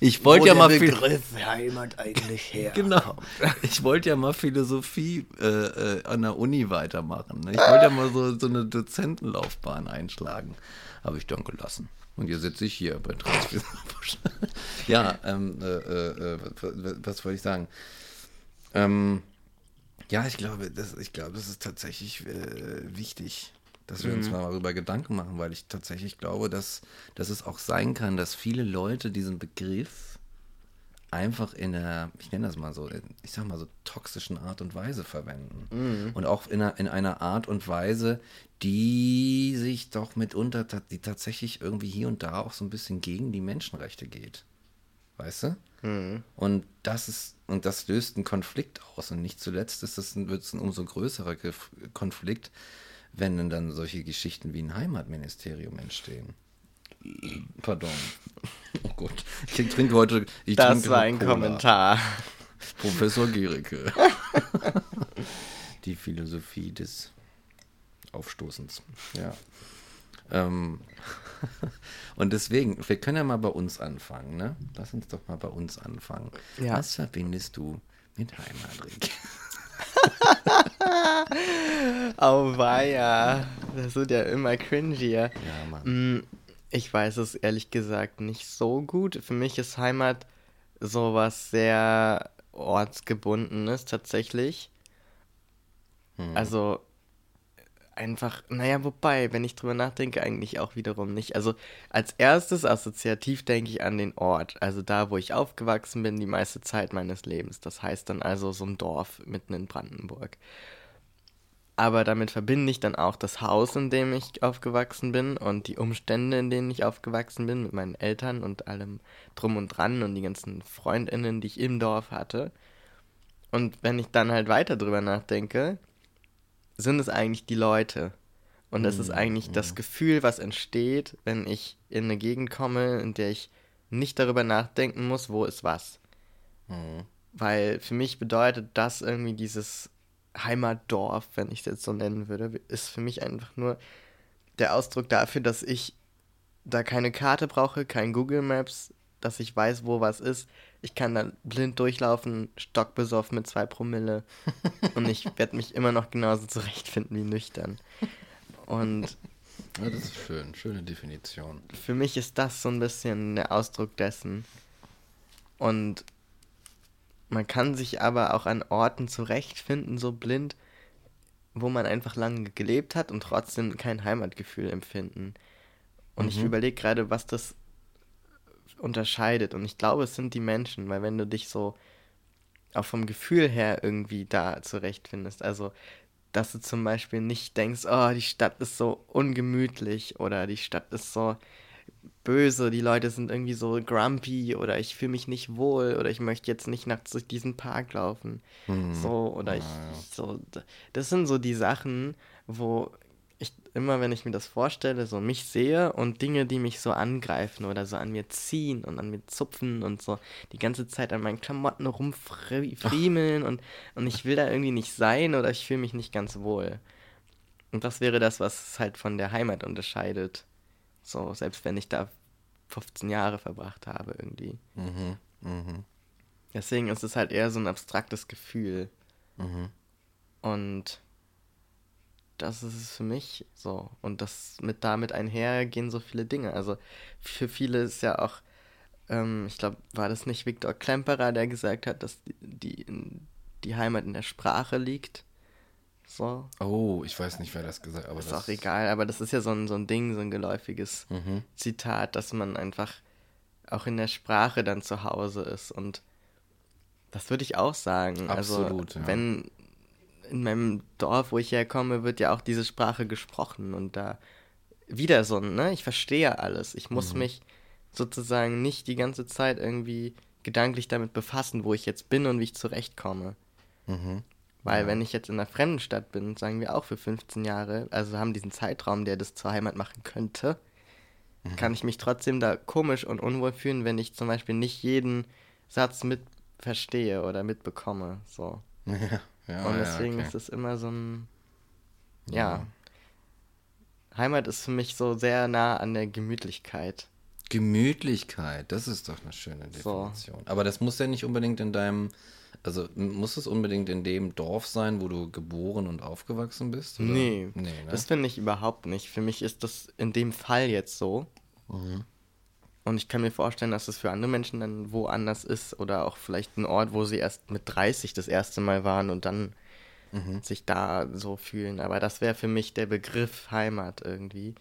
Speaker 1: ich wollte ja mal
Speaker 2: Begriff Heimat eigentlich her.
Speaker 1: Genau. Ich wollte ja mal Philosophie äh, äh, an der Uni weitermachen. ne? Ich wollte ja mal so, so eine Dozentenlaufbahn einschlagen. Habe ich dann gelassen. Und jetzt sitze ich hier bei Transvisabusch. ja, ähm, äh, äh, äh, was, was wollte ich sagen? Ähm, ja, ich glaube, das, ich glaube, das ist tatsächlich äh, wichtig, dass wir uns mal darüber Gedanken machen, weil ich tatsächlich glaube, dass, dass es auch sein kann, dass viele Leute diesen Begriff einfach in einer, ich nenne das mal so, ich sag mal so toxischen Art und Weise verwenden. Und auch in einer, in einer Art und Weise, die sich doch mitunter, die tatsächlich irgendwie hier und da auch so ein bisschen gegen die Menschenrechte geht. Weißt du? Und das ist, und das löst einen Konflikt aus. Und nicht zuletzt ist das ein, wird es ein umso größerer Konflikt, wenn dann solche Geschichten wie ein Heimatministerium entstehen. Pardon. Oh Gott. Ich trinke heute. Ich
Speaker 2: Das
Speaker 1: trinke
Speaker 2: war ein
Speaker 1: Cola.
Speaker 2: Kommentar.
Speaker 1: Professor Gericke. Die Philosophie des Aufstoßens. Ja. Ähm, und deswegen, wir können ja mal bei uns anfangen, ne? Lass uns doch mal bei uns anfangen.
Speaker 2: Ja.
Speaker 1: Was verbindest du mit Heimat, Rick?
Speaker 2: Auweia. Das wird ja immer cringier.
Speaker 1: Ja, Mann.
Speaker 2: Mm, Ich weiß es ehrlich gesagt nicht so gut. Für mich ist Heimat sowas sehr ortsgebundenes tatsächlich. Also einfach, naja, wobei, wenn ich drüber nachdenke, eigentlich auch wiederum nicht. Also als erstes assoziativ denke ich an den Ort, also da, wo ich aufgewachsen bin, die meiste Zeit meines Lebens. Das heißt dann also so ein Dorf mitten in Brandenburg. Aber damit verbinde ich dann auch das Haus, in dem ich aufgewachsen bin und die Umstände, in denen ich aufgewachsen bin, mit meinen Eltern und allem drum und dran und die ganzen Freundinnen, die ich im Dorf hatte. Und wenn ich dann halt weiter drüber nachdenke, sind es eigentlich die Leute. Und das ist eigentlich das Gefühl, was entsteht, wenn ich in eine Gegend komme, in der ich nicht darüber nachdenken muss, wo ist was. Weil für mich bedeutet das irgendwie dieses Heimatdorf, wenn ich es jetzt so nennen würde, ist für mich einfach nur der Ausdruck dafür, dass ich da keine Karte brauche, kein Google Maps, dass ich weiß, wo was ist. Ich kann da blind durchlaufen, stockbesoffen mit zwei Promille und ich werde mich immer noch genauso zurechtfinden wie nüchtern. Und
Speaker 1: Ja, das ist schön. Schöne Definition.
Speaker 2: für mich ist das so ein bisschen der Ausdruck dessen. Und man kann sich aber auch an Orten zurechtfinden, so blind, wo man einfach lange gelebt hat und trotzdem kein Heimatgefühl empfinden. Und ich überlege gerade, was das unterscheidet. Und ich glaube, es sind die Menschen, weil wenn du dich so auch vom Gefühl her irgendwie da zurechtfindest, also dass du zum Beispiel nicht denkst, oh, die Stadt ist so ungemütlich oder die Stadt ist so böse, die Leute sind irgendwie so grumpy oder ich fühle mich nicht wohl oder ich möchte jetzt nicht nachts durch diesen Park laufen. So, oder ich, ich so, das sind so die Sachen, wo ich immer, wenn ich mir das vorstelle, so mich sehe und Dinge, die mich so angreifen oder so an mir ziehen und an mir zupfen und so die ganze Zeit an meinen Klamotten rumfriemeln und, und ich will da irgendwie nicht sein oder ich fühle mich nicht ganz wohl. Und das wäre das, was es halt von der Heimat unterscheidet. So, selbst wenn ich da 15 Jahre verbracht habe irgendwie. Deswegen ist es halt eher so ein abstraktes Gefühl. Und das ist es für mich so. Und das mit damit einher gehen so viele Dinge. Also für viele ist ja auch, ähm, ich glaube, war das nicht Viktor Klemperer, der gesagt hat, dass die, die, die Heimat in der Sprache liegt. So.
Speaker 1: Oh, ich weiß nicht, wer das gesagt hat,
Speaker 2: Ist
Speaker 1: das
Speaker 2: auch egal, aber das ist ja so ein, so ein Ding, so ein geläufiges
Speaker 1: Mhm.
Speaker 2: Zitat, dass man einfach auch in der Sprache dann zu Hause ist. Und das würde ich auch sagen.
Speaker 1: Absolut,
Speaker 2: also,
Speaker 1: ja.
Speaker 2: wenn in meinem Dorf, wo ich herkomme, wird ja auch diese Sprache gesprochen und da wieder so, ne? Ich verstehe alles. Ich muss
Speaker 1: Mhm.
Speaker 2: mich sozusagen nicht die ganze Zeit irgendwie gedanklich damit befassen, wo ich jetzt bin und wie ich zurechtkomme.
Speaker 1: Mhm.
Speaker 2: Weil wenn ich jetzt in einer fremden Stadt bin, sagen wir auch für 15 Jahre, also haben diesen Zeitraum, der das zur Heimat machen könnte,
Speaker 1: Mhm.
Speaker 2: kann ich mich trotzdem da komisch und unwohl fühlen, wenn ich zum Beispiel nicht jeden Satz mit verstehe oder mitbekomme. So.
Speaker 1: Ja, ja,
Speaker 2: und
Speaker 1: ja,
Speaker 2: deswegen
Speaker 1: okay.
Speaker 2: ist es immer so ein. Ja. Heimat ist für mich so sehr nah an der Gemütlichkeit.
Speaker 1: Gemütlichkeit, das ist doch eine schöne
Speaker 2: So.
Speaker 1: Definition. Aber das muss ja nicht unbedingt in deinem, also muss es unbedingt in dem Dorf sein, wo du geboren und aufgewachsen bist? Oder?
Speaker 2: Nee,
Speaker 1: nee ne?
Speaker 2: das finde ich überhaupt nicht. Für mich ist das in dem Fall jetzt so.
Speaker 1: Mhm.
Speaker 2: Und ich kann mir vorstellen, dass es für andere Menschen dann woanders ist oder auch vielleicht ein Ort, wo sie erst mit 30 das erste Mal waren und dann
Speaker 1: Mhm.
Speaker 2: sich da so fühlen. Aber das wäre für mich der Begriff Heimat irgendwie.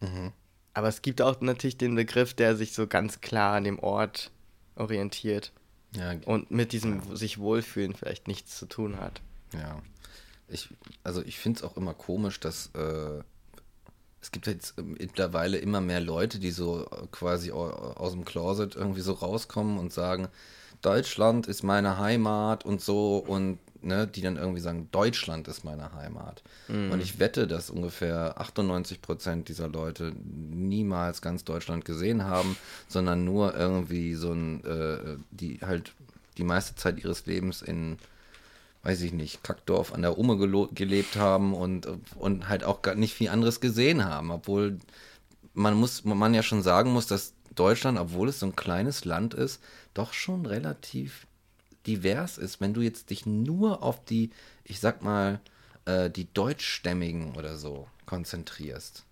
Speaker 1: Mhm.
Speaker 2: Aber es gibt auch natürlich den Begriff, der sich so ganz klar an dem Ort orientiert
Speaker 1: Ja,
Speaker 2: und mit diesem sich wohlfühlen vielleicht nichts zu tun hat.
Speaker 1: Ja. Ich, also ich finde es auch immer komisch, dass äh, es gibt jetzt mittlerweile immer mehr Leute, die so äh, quasi au- aus dem Closet irgendwie so rauskommen und sagen, Deutschland ist meine Heimat und so und ne, die dann irgendwie sagen, Deutschland ist meine Heimat. Und ich wette, dass ungefähr 98 Prozent dieser Leute niemals ganz Deutschland gesehen haben, sondern nur irgendwie so ein, äh, die halt die meiste Zeit ihres Lebens in weiß ich nicht, Kackdorf an der Umme gelebt haben und, und halt auch gar nicht viel anderes gesehen haben. Obwohl man muss, man ja schon sagen muss, dass Deutschland, obwohl es so ein kleines Land ist, doch schon relativ divers ist. Wenn du jetzt dich nur auf die, ich sag mal, äh, die Deutschstämmigen oder so konzentrierst.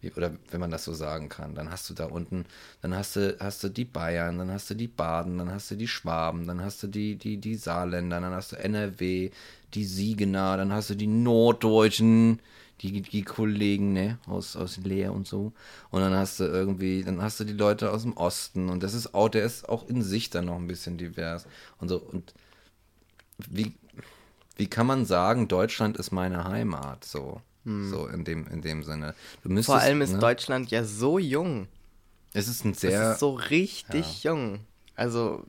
Speaker 1: Wie- Oder wenn man das so sagen kann, dann hast du da unten, dann hast du, hast du die Bayern, dann hast du die Baden, dann hast du die Schwaben, dann hast du die, die, die Saarländer, dann hast du NRW, die Siegener, dann hast du die Norddeutschen, die, die Kollegen, ne, aus, aus Leer und so. Und dann hast du irgendwie, dann hast du die Leute aus dem Osten und das ist auch, der ist auch in sich dann noch ein bisschen divers und so. Und wie, wie kann man sagen, Deutschland ist meine Heimat, so. So in dem, in dem Sinne. Müsstest,
Speaker 2: Vor allem ist
Speaker 1: ne,
Speaker 2: Deutschland ja so jung.
Speaker 1: Es ist ein
Speaker 2: Es
Speaker 1: sehr.
Speaker 2: ist so richtig jung. Also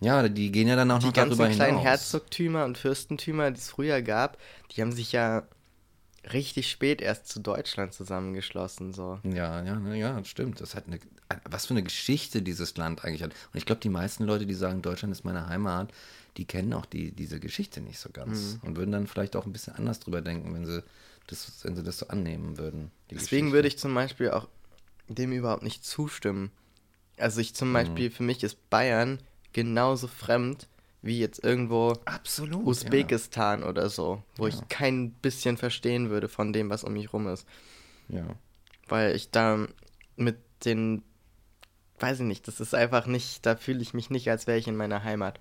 Speaker 1: ja, die gehen ja dann auch
Speaker 2: die
Speaker 1: noch
Speaker 2: ganzen
Speaker 1: darüber
Speaker 2: kleinen
Speaker 1: hinaus.
Speaker 2: Herzogtümer und Fürstentümer, die es früher gab, die haben sich ja richtig spät erst zu Deutschland zusammengeschlossen. So.
Speaker 1: Ja, ja, na ja, das stimmt. Das hat eine, was für eine Geschichte dieses Land eigentlich hat. Und ich glaube, die meisten Leute, die sagen, Deutschland ist meine Heimat, die kennen auch die, diese Geschichte nicht so ganz und würden dann vielleicht auch ein bisschen anders drüber denken, wenn sie das, wenn sie das so annehmen würden.
Speaker 2: Deswegen
Speaker 1: Geschichte.
Speaker 2: würde ich zum Beispiel auch dem überhaupt nicht zustimmen. Also ich
Speaker 1: Mhm.
Speaker 2: zum Beispiel, für mich ist Bayern genauso fremd wie jetzt irgendwo
Speaker 1: absolut
Speaker 2: Usbekistan oder so, wo ich kein bisschen verstehen würde von dem, was um mich rum ist.
Speaker 1: Ja. ja.
Speaker 2: Weil ich da mit den, weiß ich nicht, das ist einfach nicht, da fühle ich mich nicht, als wäre ich in meiner Heimat.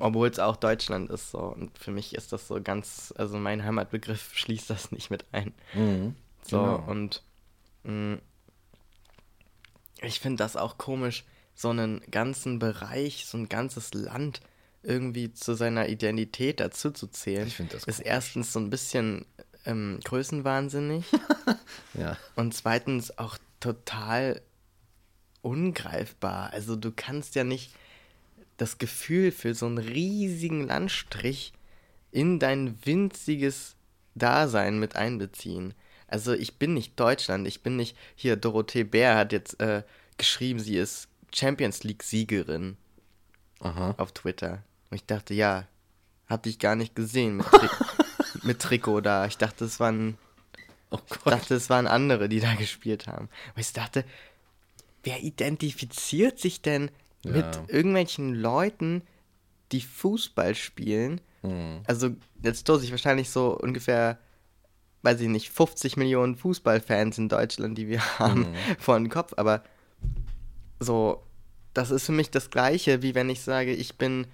Speaker 2: Obwohl es auch Deutschland ist so. Und für mich ist das so ganz, also mein Heimatbegriff schließt das nicht mit ein.
Speaker 1: Mhm.
Speaker 2: So,
Speaker 1: Genau.
Speaker 2: und mh, ich finde das auch komisch, so einen ganzen Bereich, so ein ganzes Land irgendwie zu seiner Identität dazu zu zählen.
Speaker 1: Ich das
Speaker 2: Ist
Speaker 1: komisch.
Speaker 2: erstens so ein bisschen ähm, größenwahnsinnig
Speaker 1: ja.
Speaker 2: und zweitens auch total ungreifbar. Also du kannst ja nicht das Gefühl für so einen riesigen Landstrich in dein winziges Dasein mit einbeziehen. Also ich bin nicht Deutschland, ich bin nicht hier. Dorothee Bär hat jetzt äh, geschrieben, sie ist Champions League Siegerin
Speaker 1: Aha.
Speaker 2: auf Twitter. Und ich dachte, ja, hab dich gar nicht gesehen mit, Tri mit Trikot da. Ich dachte, es waren
Speaker 1: Oh
Speaker 2: ich dachte, es waren andere, die da gespielt haben. Und ich dachte, wer identifiziert sich denn mit
Speaker 1: Ja.
Speaker 2: irgendwelchen Leuten, die Fußball spielen?
Speaker 1: Hm.
Speaker 2: Also, jetzt stoße ich wahrscheinlich so ungefähr, weiß ich nicht, 50 Millionen Fußballfans in Deutschland, die wir haben, vor den Kopf. Aber so, das ist für mich das Gleiche, wie wenn ich sage, ich bin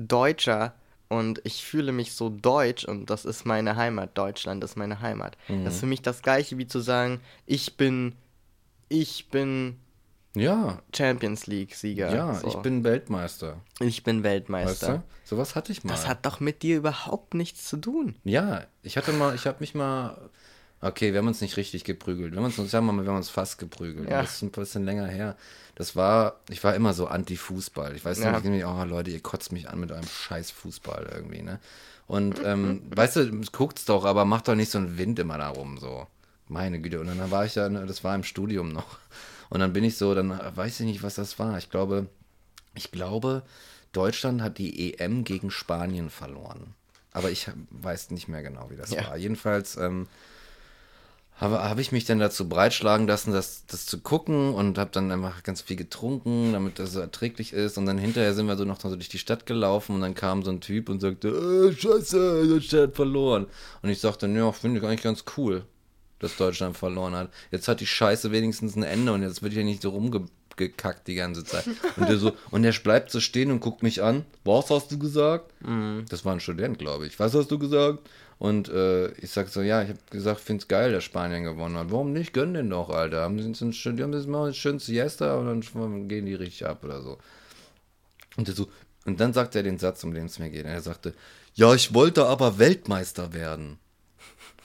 Speaker 2: Deutscher und ich fühle mich so deutsch und das ist meine Heimat. Deutschland ist meine Heimat. Das ist für mich das Gleiche, wie zu sagen, ich bin, ich bin
Speaker 1: Ja,
Speaker 2: Champions League-Sieger.
Speaker 1: ja,
Speaker 2: so.
Speaker 1: ich bin Weltmeister.
Speaker 2: ich bin
Speaker 1: Weißt
Speaker 2: Weltmeister.
Speaker 1: du? Sowas hatte ich mal.
Speaker 2: Das hat doch mit dir überhaupt nichts zu tun.
Speaker 1: Ja, ich hatte mal, ich habe mich mal, okay, wir haben uns nicht richtig geprügelt. Wir haben uns, sagen wir mal, wir haben uns fast geprügelt.
Speaker 2: Ja.
Speaker 1: Das ist ein bisschen länger her. Das war, ich war immer so anti-Fußball. Ich weiß
Speaker 2: Ja.
Speaker 1: nicht, irgendwie, oh Leute, ihr kotzt mich an mit eurem scheiß Fußball irgendwie, ne? Und, ähm, weißt du, guckt's doch, aber macht doch nicht so einen Wind immer da rum, so. Meine Güte. Und dann war ich ja, ne, das war im Studium noch. Und dann bin ich so, dann weiß ich nicht, was das war. Ich glaube, ich glaube, Deutschland hat die EM gegen Spanien verloren. Aber ich weiß nicht mehr genau, wie das
Speaker 2: Ja.
Speaker 1: war. Jedenfalls ähm, habe hab ich mich dann dazu breitschlagen lassen, das, das zu gucken und habe dann einfach ganz viel getrunken, damit das so erträglich ist. Und dann hinterher sind wir so noch so durch die Stadt gelaufen und dann kam so ein Typ und sagte, äh, scheiße, Deutschland hat verloren. Und ich sagte, ja, finde ich eigentlich ganz cool. dass Deutschland verloren hat. Jetzt hat die Scheiße wenigstens ein Ende und jetzt wird hier nicht so rumgekackt die ganze Zeit. Und der, so, und der bleibt so stehen und guckt mich an. Was hast du gesagt? Das war ein Student, glaube ich. Was hast du gesagt? Und äh, ich sag so, ja, ich habe gesagt, find's geil, dass Spanien gewonnen hat. Warum nicht? Gönn den doch, Alter. Haben die, sind schon, die haben das mal schön Siesta und dann gehen die richtig ab oder so. Und, so, und dann sagt er den Satz, um den es mir geht. Er sagte, ja, ich wollte aber Weltmeister werden.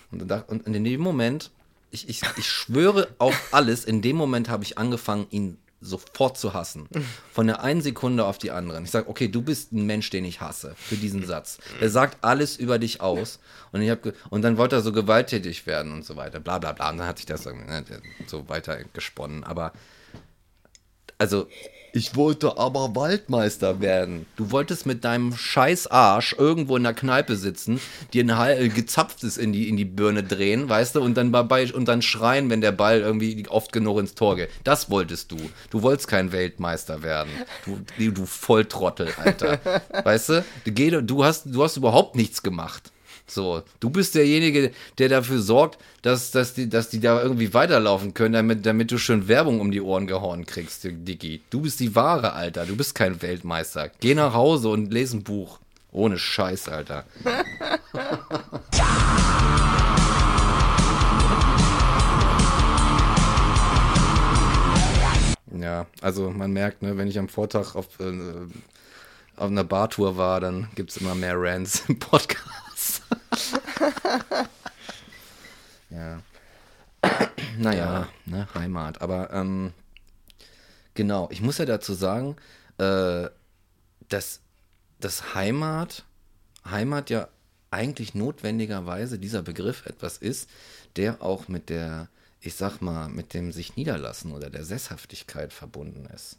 Speaker 1: Und, dann und in dem Moment, ich, ich, ich schwöre auf alles, in dem Moment habe ich angefangen, ihn sofort zu hassen. Von der einen Sekunde auf die andere. Ich sage, okay, du bist ein Mensch, den ich hasse, für diesen Satz. Er sagt alles über dich aus. Und, ich hab, und dann wollte er so gewalttätig werden und so weiter. Bla bla bla. Und dann hat sich das ne, so weiter gesponnen. Aber also, ich wollte aber Waldmeister werden. Du wolltest mit deinem scheiß Arsch irgendwo in der Kneipe sitzen, dir ein Hal- gezapftes in die, in die Birne drehen, weißt du, und dann, dabei, und dann schreien, wenn der Ball irgendwie oft genug ins Tor geht. Das wolltest du. Du wolltest kein Weltmeister werden. Du, du, Volltrottel, Alter. Weißt du? Du, du, hast, du hast überhaupt nichts gemacht. So, du bist derjenige, der dafür sorgt, dass, dass, die, dass die da irgendwie weiterlaufen können, damit, damit du schön Werbung um die Ohren gehauen kriegst, Dicky. Du bist die Ware, Alter. Du bist kein Weltmeister. Geh nach Hause und lese ein Buch. Ohne Scheiß, Alter. Ja, also man merkt, ne, wenn ich am Vortag auf, äh, auf einer Bartour war, dann gibt es immer mehr Rants im Podcast. ja. Naja, ne, Heimat. Aber ähm, genau, ich muss ja dazu sagen, äh, dass das Heimat, Heimat ja eigentlich notwendigerweise dieser Begriff etwas ist, der auch mit der, ich sag mal, mit dem sich niederlassen oder der Sesshaftigkeit verbunden ist.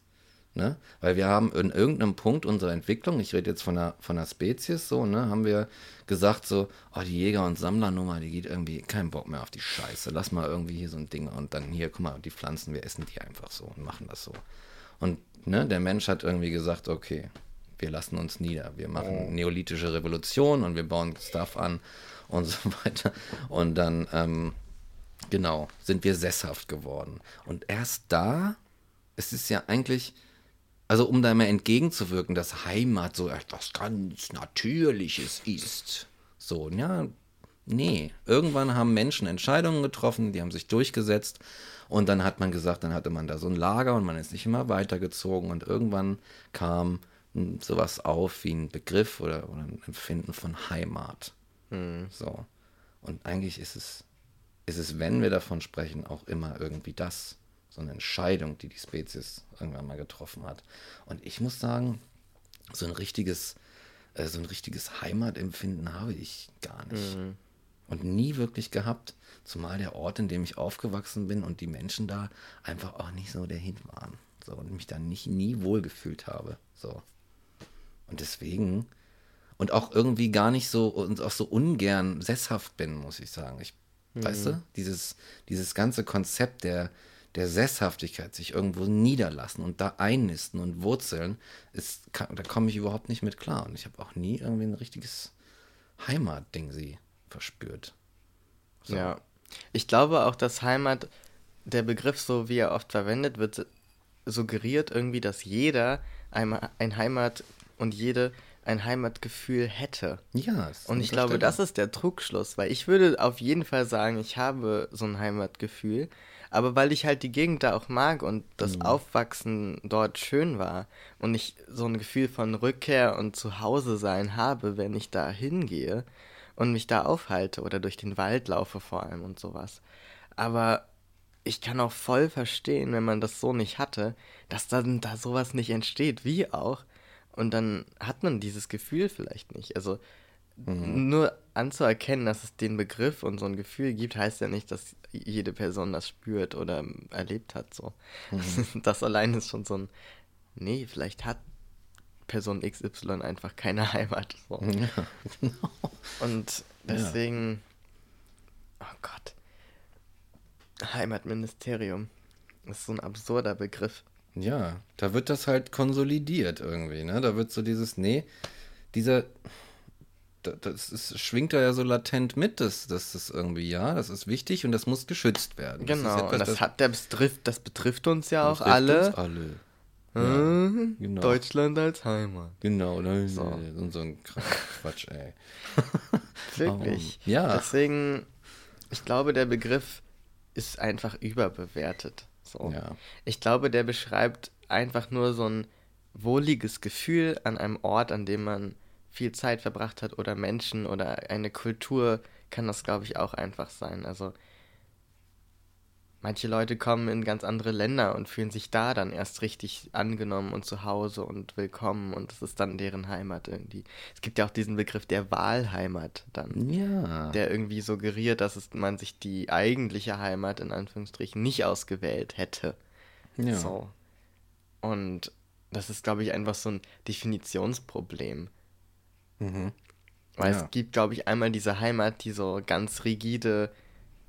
Speaker 1: Ne? Weil wir haben in irgendeinem Punkt unserer Entwicklung, ich rede jetzt von der, von der Spezies so, ne, haben wir gesagt so, oh, die Jäger- und Sammlernummer, die geht irgendwie, kein Bock mehr auf die Scheiße. Lass mal irgendwie hier so ein Ding und dann hier, guck mal, die Pflanzen, wir essen die einfach so und machen das so. Und ne, der Mensch hat irgendwie gesagt, okay, wir lassen uns nieder, wir machen neolithische Revolution und wir bauen Stuff an und so weiter. Und dann, ähm, genau, sind wir sesshaft geworden. Und erst da, es ist ja eigentlich, also um da mal entgegenzuwirken, dass Heimat so etwas ganz Natürliches ist. So, ja, nee. Irgendwann haben Menschen Entscheidungen getroffen, die haben sich durchgesetzt und dann hat man gesagt, dann hatte man da so ein Lager und man ist nicht immer weitergezogen und irgendwann kam sowas auf wie ein Begriff oder, oder ein Empfinden von Heimat. So. Und eigentlich ist es, ist es, wenn wir davon sprechen, auch immer irgendwie das. So eine Entscheidung, die die Spezies irgendwann mal getroffen hat. Und ich muss sagen, so ein richtiges, äh, so ein richtiges Heimatempfinden habe ich gar nicht. Und nie wirklich gehabt. Zumal der Ort, in dem ich aufgewachsen bin und die Menschen da einfach auch nicht so der Hit waren. So, und mich da nicht nie wohlgefühlt habe. So. Und deswegen, und auch irgendwie gar nicht so und auch so ungern sesshaft bin, muss ich sagen. Ich, weißt du, dieses, dieses ganze Konzept der, der Sesshaftigkeit, sich irgendwo niederlassen und da einnisten und wurzeln, ist, kann, da komme ich überhaupt nicht mit klar. Und ich habe auch nie irgendwie ein richtiges Heimatding sie verspürt. So.
Speaker 2: Ja. Ich glaube auch, dass Heimat, der Begriff, so wie er oft verwendet wird, suggeriert irgendwie, dass jeder einmal ein Heimat und jede ein Heimatgefühl hätte.
Speaker 1: Ja,
Speaker 2: Und ich glaube, das ist der Trugschluss, weil ich würde auf jeden Fall sagen, ich habe so ein Heimatgefühl, aber weil ich halt die Gegend da auch mag und das Aufwachsen dort schön war und ich so ein Gefühl von Rückkehr und Zuhause sein habe, wenn ich da hingehe und mich da aufhalte oder durch den Wald laufe vor allem und sowas. Aber ich kann auch voll verstehen, wenn man das so nicht hatte, dass dann da sowas nicht entsteht, wie auch. Und dann hat man dieses Gefühl vielleicht nicht. Also nur anzuerkennen, dass es den Begriff und so ein Gefühl gibt, heißt ja nicht, dass jede Person das spürt oder erlebt hat. So. Das allein ist schon so ein, nee, vielleicht hat Person XY einfach keine Heimat. So. Und deswegen, oh Gott, Heimatministerium. Das ist so ein absurder Begriff.
Speaker 1: Ja, da wird das halt konsolidiert irgendwie, ne? Da wird so dieses, nee, dieser, das ist, schwingt da ja so latent mit, dass das irgendwie, ja, das ist wichtig und das muss geschützt werden. Das ist
Speaker 2: Genau,
Speaker 1: etwas,
Speaker 2: und das, hat, das, betrifft, das betrifft uns ja auch alle.
Speaker 1: uns alle.
Speaker 2: Mhm.
Speaker 1: genau.
Speaker 2: Deutschland als Heimat.
Speaker 1: Genau, ne,
Speaker 2: So.
Speaker 1: und so ein Quatsch, ey.
Speaker 2: Wirklich.
Speaker 1: Warum? Ja.
Speaker 2: Deswegen, ich glaube, der Begriff ist einfach überbewertet. So.
Speaker 1: Ja.
Speaker 2: Ich glaube, der beschreibt einfach nur so ein wohliges Gefühl an einem Ort, an dem man viel Zeit verbracht hat oder Menschen oder eine Kultur kann das, glaube ich, auch einfach sein. Also manche Leute kommen in ganz andere Länder und fühlen sich da dann erst richtig angenommen und zu Hause und willkommen und das ist dann deren Heimat irgendwie. Es gibt ja auch diesen Begriff der Wahlheimat dann
Speaker 1: Ja.
Speaker 2: der irgendwie suggeriert, dass es, man sich die eigentliche Heimat in Anführungsstrichen nicht ausgewählt hätte.
Speaker 1: ja.
Speaker 2: So. Und das ist, glaube ich, einfach so ein Definitionsproblem.
Speaker 1: Mhm.
Speaker 2: Weil
Speaker 1: Ja.
Speaker 2: es gibt, glaube ich, einmal diese Heimat, die so ganz rigide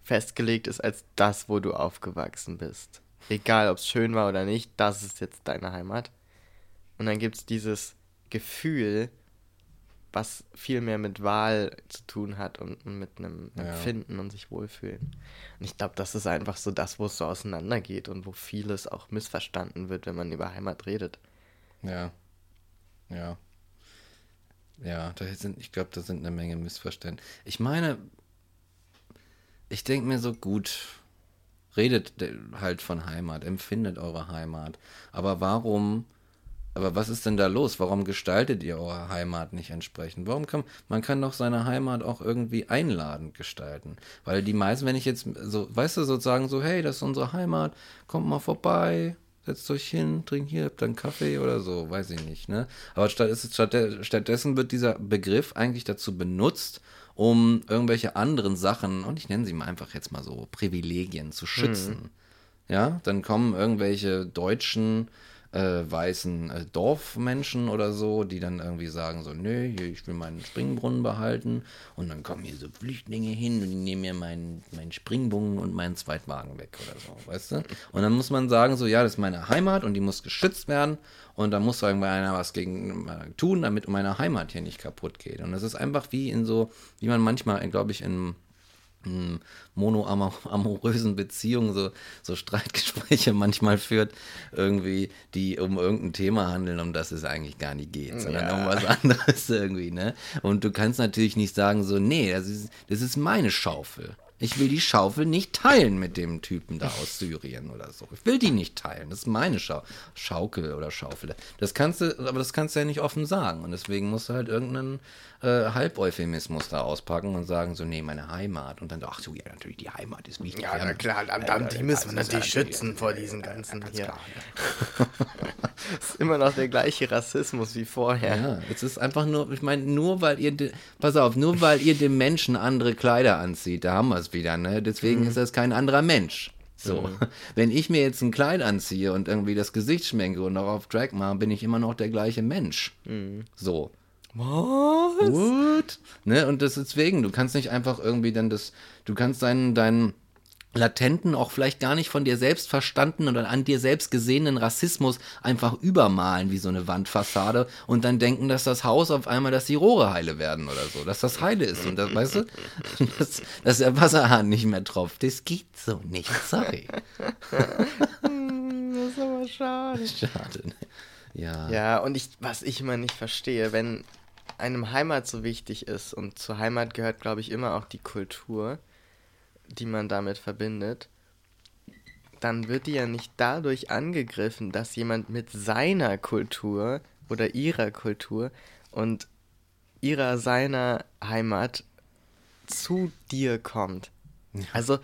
Speaker 2: festgelegt ist als das, wo du aufgewachsen bist. Egal, ob es schön war oder nicht, das ist jetzt deine Heimat. Und dann gibt es dieses Gefühl, was viel mehr mit Wahl zu tun hat und und mit einem
Speaker 1: Ja.
Speaker 2: Empfinden und sich wohlfühlen. Und ich glaube, das ist einfach so das, wo es so auseinandergeht und wo vieles auch missverstanden wird, wenn man über Heimat redet.
Speaker 1: Ja. Ja. Ja, da sind, ich glaube, da sind eine Menge Missverständnisse. Ich meine, ich denke mir so, gut, redet de- halt von Heimat, empfindet eure Heimat. Aber warum, aber was ist denn da los? Warum gestaltet ihr eure Heimat nicht entsprechend? Warum kann, man kann doch seine Heimat auch irgendwie einladend gestalten. Weil die meisten, wenn ich jetzt so, weißt du, sozusagen so, hey, das ist unsere Heimat, kommt mal vorbei, setzt euch hin, trinkt hier, habt einen Kaffee oder so, weiß ich nicht, ne? Aber statt, ist es, statt, stattdessen wird dieser Begriff eigentlich dazu benutzt, um irgendwelche anderen Sachen, und ich nenne sie mal einfach jetzt mal so, Privilegien zu schützen. Ja, dann kommen irgendwelche deutschen äh, weißen äh, Dorfmenschen oder so, die dann irgendwie sagen so, nö, ich will meinen Springbrunnen behalten. Und dann kommen hier so Flüchtlinge hin und die nehmen mir meinen, meinen Springbrunnen und meinen Zweitwagen weg oder so, weißt du? Und dann muss man sagen so, ja, das ist meine Heimat und die muss geschützt werden. Und da muss irgendwie einer was gegen äh, tun, damit meine Heimat hier nicht kaputt geht. Und das ist einfach wie in so, wie man manchmal, glaube ich, in monoamorösen Beziehungen so, so Streitgespräche manchmal führt, irgendwie, die um irgendein Thema handeln, um das es eigentlich gar nicht geht, sondern
Speaker 2: Ja.
Speaker 1: um was anderes irgendwie, ne? Und du kannst natürlich nicht sagen so, nee, das ist, das ist meine Schaufel. Ich will die Schaufel nicht teilen mit dem Typen da aus Syrien oder so. Ich will die nicht teilen. Das ist meine Schau Schaukel oder Schaufel. Das kannst du, aber das kannst du ja nicht offen sagen. Und deswegen musst du halt irgendeinen äh, Halbeuphemismus da auspacken und sagen so, nee, meine Heimat. Und dann, ach so, ja, natürlich, die Heimat ist wichtig.
Speaker 2: Ja, na klar, dann, dann, die müssen wir natürlich schützen vor diesen ganzen hier. ist immer noch der gleiche Rassismus wie vorher.
Speaker 1: Ja, es ist einfach nur, ich meine, nur weil ihr, pass auf, nur weil ihr dem Menschen andere Kleider anzieht, da haben wir es wieder, ne? Deswegen ist das kein anderer Mensch. So, wenn ich mir jetzt ein Kleid anziehe und irgendwie das Gesicht schminke und darauf Drag mache, bin ich immer noch der gleiche Mensch. So.
Speaker 2: Was?
Speaker 1: What? Ne? Und das ist deswegen, du kannst nicht einfach irgendwie dann das, du kannst deinen, deinen latenten, auch vielleicht gar nicht von dir selbst verstandenen oder an dir selbst gesehenen Rassismus einfach übermalen wie so eine Wandfassade und dann denken, dass das Haus auf einmal, dass die Rohre heile werden oder so, dass das heile ist und das, weißt du, dass, dass der Wasserhahn nicht mehr tropft. Das geht so nicht, sorry.
Speaker 2: Das ist aber schade.
Speaker 1: Schade. Ne? Ja.
Speaker 2: Ja, und ich, was ich immer nicht verstehe, wenn einem Heimat so wichtig ist und zur Heimat gehört, glaube ich, immer auch die Kultur, die man damit verbindet, dann wird die ja nicht dadurch angegriffen, dass jemand mit seiner Kultur oder ihrer Kultur und ihrer seiner Heimat zu dir kommt. Also,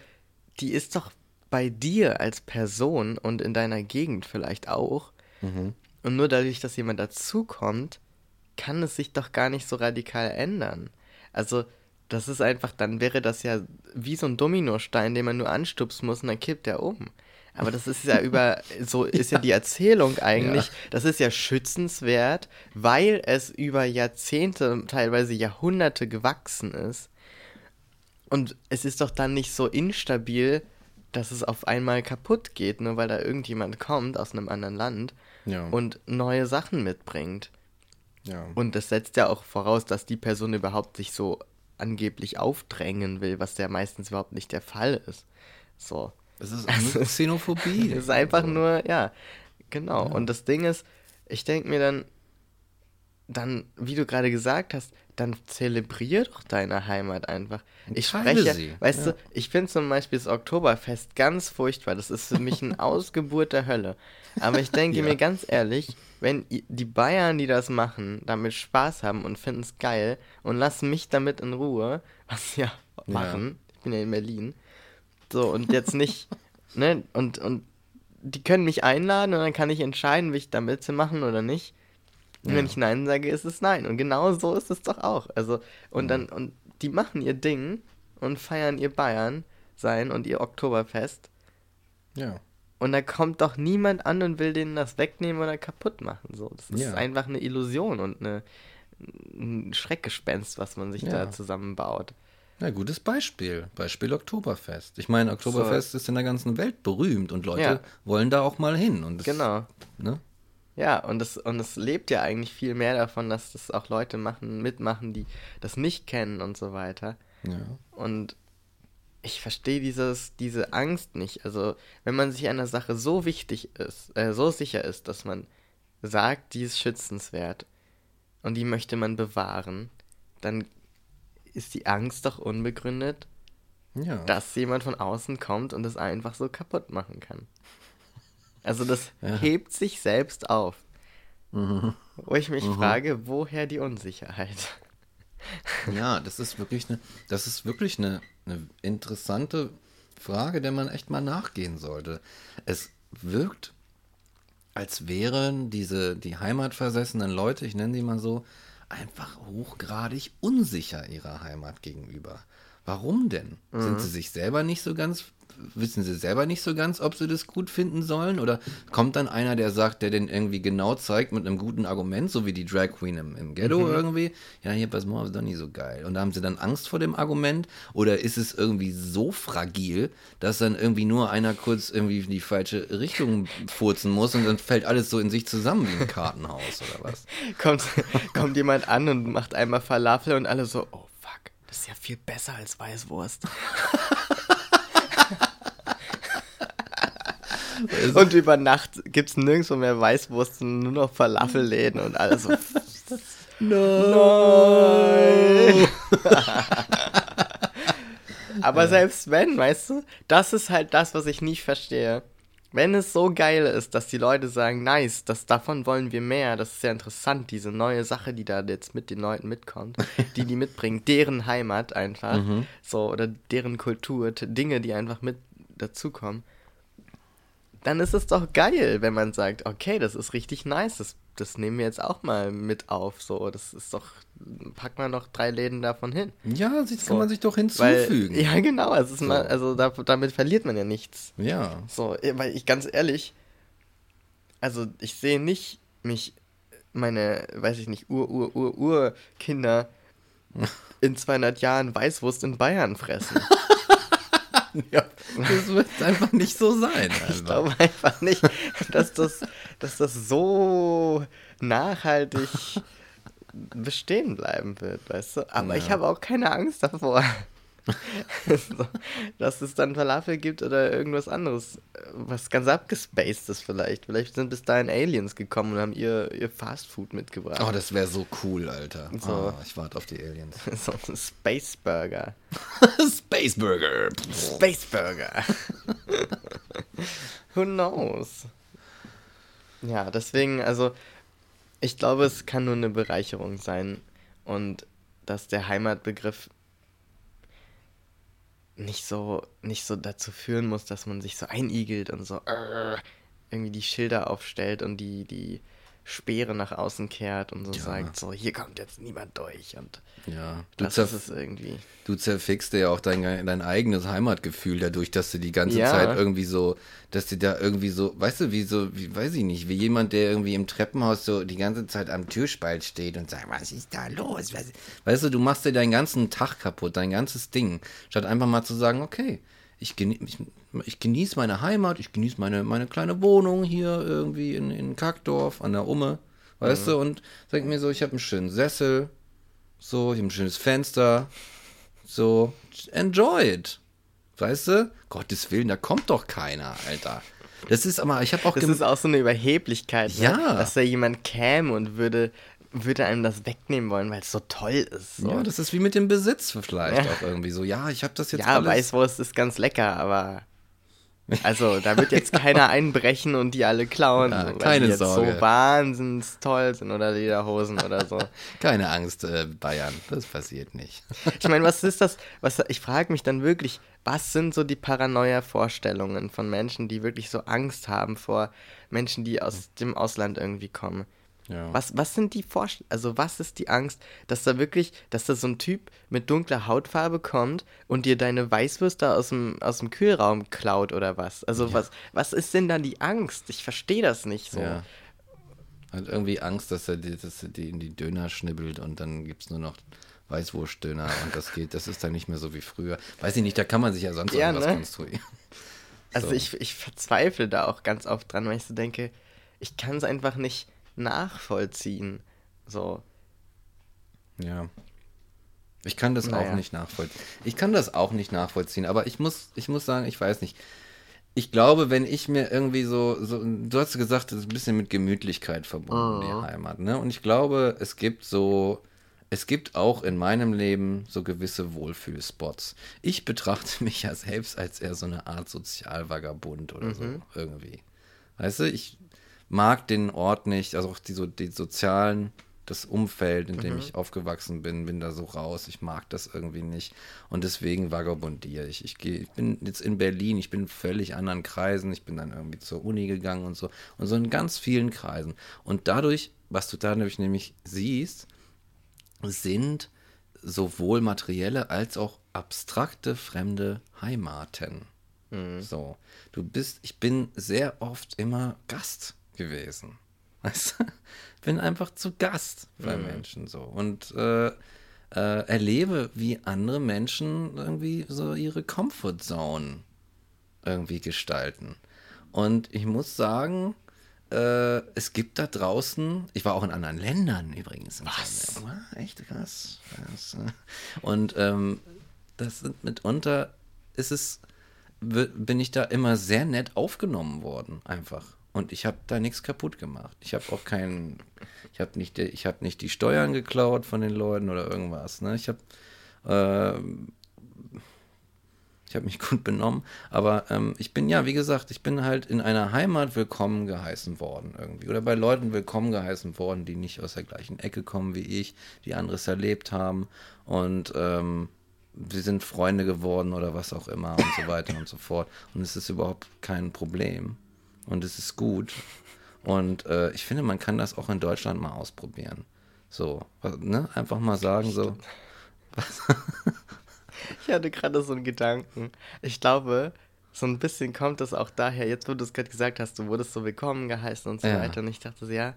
Speaker 2: die ist doch bei dir als Person und in deiner Gegend vielleicht auch. Und nur dadurch, dass jemand dazukommt, kann es sich doch gar nicht so radikal ändern. Also, das ist einfach, dann wäre das ja wie so ein Dominostein, den man nur anstupsen muss und dann kippt er um. Aber das ist ja über, so ist ja die Erzählung eigentlich, das ist ja schützenswert, weil es über Jahrzehnte, teilweise Jahrhunderte gewachsen ist. Und es ist doch dann nicht so instabil, dass es auf einmal kaputt geht, nur weil da irgendjemand kommt aus einem anderen Land
Speaker 1: Ja.
Speaker 2: und neue Sachen mitbringt.
Speaker 1: Ja.
Speaker 2: Und das setzt ja auch voraus, dass die Person überhaupt sich so angeblich aufdrängen will, was ja meistens überhaupt nicht der Fall ist. So.
Speaker 1: Es ist nur Xenophobie.
Speaker 2: Es ist einfach nur, ja, genau. Und das Ding ist, ich denke mir dann, dann, wie du gerade gesagt hast, dann zelebrier doch deine Heimat einfach. Ich
Speaker 1: Teile
Speaker 2: spreche,
Speaker 1: sie,
Speaker 2: weißt
Speaker 1: ja.
Speaker 2: du, ich finde zum Beispiel das Oktoberfest ganz furchtbar. Das ist für mich ein Ausgeburt der Hölle. Aber ich denke
Speaker 1: Ja.
Speaker 2: mir ganz ehrlich, wenn die Bayern, die das machen, damit Spaß haben und finden es geil und lassen mich damit in Ruhe, was sie ja machen, ich bin ja in Berlin, so und jetzt nicht, ne, und, und die können mich einladen und dann kann ich entscheiden, will ich da mitzumachen oder nicht. Und wenn ich Nein sage, ist es Nein. Und genau so ist es doch auch. Also, und dann, und die machen ihr Ding und feiern ihr Bayern sein und ihr Oktoberfest.
Speaker 1: Ja.
Speaker 2: Und da kommt doch niemand an und will denen das wegnehmen oder kaputt machen. So, das ist
Speaker 1: Ja.
Speaker 2: einfach eine Illusion und eine, ein Schreckgespenst, was man sich
Speaker 1: Ja.
Speaker 2: da zusammenbaut.
Speaker 1: Ja, gutes Beispiel. Beispiel Oktoberfest. Ich meine, Oktoberfest ist in der ganzen Welt berühmt und Leute
Speaker 2: Ja.
Speaker 1: wollen da auch mal hin. Und das,
Speaker 2: Genau.
Speaker 1: Ne?
Speaker 2: Ja, und es, und lebt ja eigentlich viel mehr davon, dass das auch Leute machen, mitmachen, die das nicht kennen und so weiter.
Speaker 1: Ja.
Speaker 2: Und ich verstehe dieses, diese Angst nicht. Also, wenn man sich einer Sache so wichtig ist, äh, so sicher ist, dass man sagt, die ist schützenswert und die möchte man bewahren, dann ist die Angst doch unbegründet,
Speaker 1: Ja.
Speaker 2: dass jemand von außen kommt und es einfach so kaputt machen kann. Also das
Speaker 1: Ja.
Speaker 2: hebt sich selbst auf.
Speaker 1: Mhm.
Speaker 2: Wo ich mich frage, woher die Unsicherheit?
Speaker 1: Ja, das ist wirklich eine, das ist wirklich eine, eine interessante Frage, der man echt mal nachgehen sollte. Es wirkt, als wären diese, die heimatversessenen Leute, ich nenne sie mal so, einfach hochgradig unsicher ihrer Heimat gegenüber. Warum denn? Sind sie sich selber nicht so ganz, wissen sie selber nicht so ganz, ob sie das gut finden sollen? Oder kommt dann einer, der sagt, der den irgendwie genau zeigt mit einem guten Argument, so wie die Drag Queen im, im Ghetto irgendwie? Ja, hier, pass mal, auf, ist doch nicht so geil. Und da haben sie dann Angst vor dem Argument? Oder ist es irgendwie so fragil, dass dann irgendwie nur einer kurz irgendwie in die falsche Richtung furzen muss und dann fällt alles so in sich zusammen wie ein Kartenhaus oder was?
Speaker 2: kommt, kommt jemand an und macht einmal Falafel und alle so, oh das ist ja viel besser als Weißwurst. und über Nacht gibt es nirgendwo mehr Weißwurst, sondern nur noch Falafelläden und alle so. Nein! Aber selbst wenn, weißt du, das ist halt das, was ich nicht verstehe. Wenn es so geil ist, dass die Leute sagen, nice, das, davon wollen wir mehr, das ist ja interessant, diese neue Sache, die da jetzt mit den Leuten mitkommt, die die mitbringen, deren Heimat einfach, so, oder deren Kultur, Dinge, die einfach mit dazukommen, dann ist es doch geil, wenn man sagt, okay, das ist richtig nice, das, das nehmen wir jetzt auch mal mit auf, so, das ist doch, pack mal noch drei Läden davon hin.
Speaker 1: Ja, das kann
Speaker 2: So.
Speaker 1: man sich doch
Speaker 2: Weil,
Speaker 1: hinzufügen.
Speaker 2: ja, genau, es ist
Speaker 1: So.
Speaker 2: mal, also da, damit verliert man ja nichts.
Speaker 1: ja.
Speaker 2: So, weil ich ganz ehrlich, also ich sehe nicht mich, meine, weiß ich nicht, Ur, Ur, Ur, Ur Kinder in 200 Jahren Weißwurst in Bayern fressen.
Speaker 1: Ja, das wird einfach nicht so sein.
Speaker 2: Ich
Speaker 1: Einfach.
Speaker 2: glaube einfach nicht, dass das, dass das so nachhaltig bestehen bleiben wird, weißt du? Aber ich
Speaker 1: Ja.
Speaker 2: habe auch keine Angst davor. So, dass es dann Falafel gibt oder irgendwas anderes, was ganz abgespacedes vielleicht. Vielleicht sind bis dahin Aliens gekommen und haben ihr, ihr Fastfood mitgebracht.
Speaker 1: Oh, das wäre so cool, Alter.
Speaker 2: So.
Speaker 1: Oh, ich warte auf die Aliens.
Speaker 2: so ein Space Burger.
Speaker 1: Space Burger.
Speaker 2: Space Burger. Who knows? Ja, deswegen, also, ich glaube, es kann nur eine Bereicherung sein und dass der Heimatbegriff nicht so, nicht so dazu führen muss, dass man sich so einigelt und so äh, irgendwie die Schilder aufstellt und die, die Speere nach außen kehrt und so
Speaker 1: Ja.
Speaker 2: sagt, so, hier kommt jetzt niemand durch und
Speaker 1: Ja. Du,
Speaker 2: das ist es irgendwie.
Speaker 1: du zerfickst dir ja auch dein, dein eigenes Heimatgefühl dadurch, dass du die ganze
Speaker 2: Ja.
Speaker 1: Zeit irgendwie so, dass du da irgendwie so, weißt du, wie so, wie, weiß ich nicht, wie jemand, der irgendwie im Treppenhaus so die ganze Zeit am Türspalt steht und sagt, was ist da los? Weißt du, du machst dir deinen ganzen Tag kaputt, dein ganzes Ding, statt einfach mal zu sagen, okay, ich, genie ich, ich genieße meine Heimat, ich genieße meine, meine kleine Wohnung hier irgendwie in, in Kackdorf an der Umme weißt du, und denke mir so, ich habe einen schönen Sessel, so, ich habe ein schönes Fenster, so, enjoy it. Weißt du? Gottes Willen, da kommt doch keiner, Alter. Das ist aber, ich habe auch
Speaker 2: Das ist auch so eine Überheblichkeit, ne?
Speaker 1: Ja.
Speaker 2: dass da jemand käme und würde, würde einem das wegnehmen wollen, weil es so toll ist. So.
Speaker 1: Ja, das ist wie mit dem Besitz vielleicht
Speaker 2: Ja.
Speaker 1: auch irgendwie so. Ja, ich habe das jetzt
Speaker 2: Ja,
Speaker 1: alles.
Speaker 2: Weißwurst ist ganz lecker, aber also da wird jetzt keiner einbrechen und die alle klauen,
Speaker 1: Ja,
Speaker 2: weil
Speaker 1: keine
Speaker 2: die jetzt
Speaker 1: Sorge.
Speaker 2: so wahnsinnig toll sind oder Lederhosen oder so.
Speaker 1: Keine Angst, äh, Bayern, das passiert nicht.
Speaker 2: Ich meine, was ist das? Was ich frage mich dann wirklich, was sind so die Paranoia-Vorstellungen von Menschen, die wirklich so Angst haben vor Menschen, die aus dem Ausland irgendwie kommen?
Speaker 1: Ja.
Speaker 2: Was, was sind die Vorstellungen? Also, was ist die Angst, dass da wirklich, dass da so ein Typ mit dunkler Hautfarbe kommt und dir deine Weißwürste aus dem, aus dem Kühlraum klaut oder was? Also, was, was ist denn dann die Angst? Ich verstehe das nicht so.
Speaker 1: Ja. Hat irgendwie Angst, dass er, die, dass er die in die Döner schnibbelt und dann gibt es nur noch Weißwurstdöner und das geht, das ist dann nicht mehr so wie früher. Weiß ich nicht, da kann man sich ja sonst
Speaker 2: Ja,
Speaker 1: irgendwas
Speaker 2: ne?
Speaker 1: konstruieren.
Speaker 2: Also
Speaker 1: So.
Speaker 2: ich, ich verzweifle da auch ganz oft dran, weil ich so denke, ich kann es einfach nicht nachvollziehen. So.
Speaker 1: Ja. Ich kann das
Speaker 2: Naja.
Speaker 1: auch nicht nachvollziehen. Ich kann das auch nicht nachvollziehen, aber ich muss, ich muss sagen, ich weiß nicht. Ich glaube, wenn ich mir irgendwie so, so du hast gesagt, das ist ein bisschen mit Gemütlichkeit verbunden, die Heimat, ne? Und ich glaube, es gibt so, es gibt auch in meinem Leben so gewisse Wohlfühlspots. Ich betrachte mich ja selbst als eher so eine Art Sozialvagabund oder so, irgendwie. Weißt du, ich mag den Ort nicht, also auch die, so, die sozialen, das Umfeld, in dem ich aufgewachsen bin, bin da so raus. Ich mag das irgendwie nicht. Und deswegen vagabundiere ich. Ich, gehe, ich bin jetzt in Berlin, ich bin in völlig anderen Kreisen. Ich bin dann irgendwie zur Uni gegangen und so. Und so in ganz vielen Kreisen. Und dadurch, was du dadurch nämlich siehst, sind sowohl materielle als auch abstrakte fremde Heimaten. So, du bist, ich bin sehr oft immer Gast gewesen. Weißt du? Bin einfach zu Gast bei Menschen so und äh, äh, erlebe, wie andere Menschen irgendwie so ihre Comfortzone irgendwie gestalten. Und ich muss sagen, äh, es gibt da draußen, ich war auch in anderen Ländern übrigens. Was? echt krass. krass. Und ähm, das sind mitunter, ist es, bin ich da immer sehr nett aufgenommen worden, einfach. Und ich habe da nichts kaputt gemacht. Ich habe auch keinen, ich habe nicht, ich habe nicht die Steuern geklaut von den Leuten oder irgendwas. Ne? Ich habe ähm, ich habe mich gut benommen, aber ähm, ich bin ja, wie gesagt, ich bin halt in einer Heimat willkommen geheißen worden irgendwie. Oder bei Leuten willkommen geheißen worden, die nicht aus der gleichen Ecke kommen wie ich, die anderes erlebt haben und ähm, sie sind Freunde geworden oder was auch immer und so weiter und so fort. Und es ist überhaupt kein Problem. Und es ist gut. Und äh, ich finde, man kann das auch in Deutschland mal ausprobieren. So, ne? Einfach mal sagen, so,
Speaker 2: Ich hatte gerade so einen Gedanken. Ich glaube, so ein bisschen kommt das auch daher, jetzt wo du es gerade gesagt hast, du wurdest so willkommen geheißen und so
Speaker 1: Ja.
Speaker 2: weiter. Und ich dachte so, ja,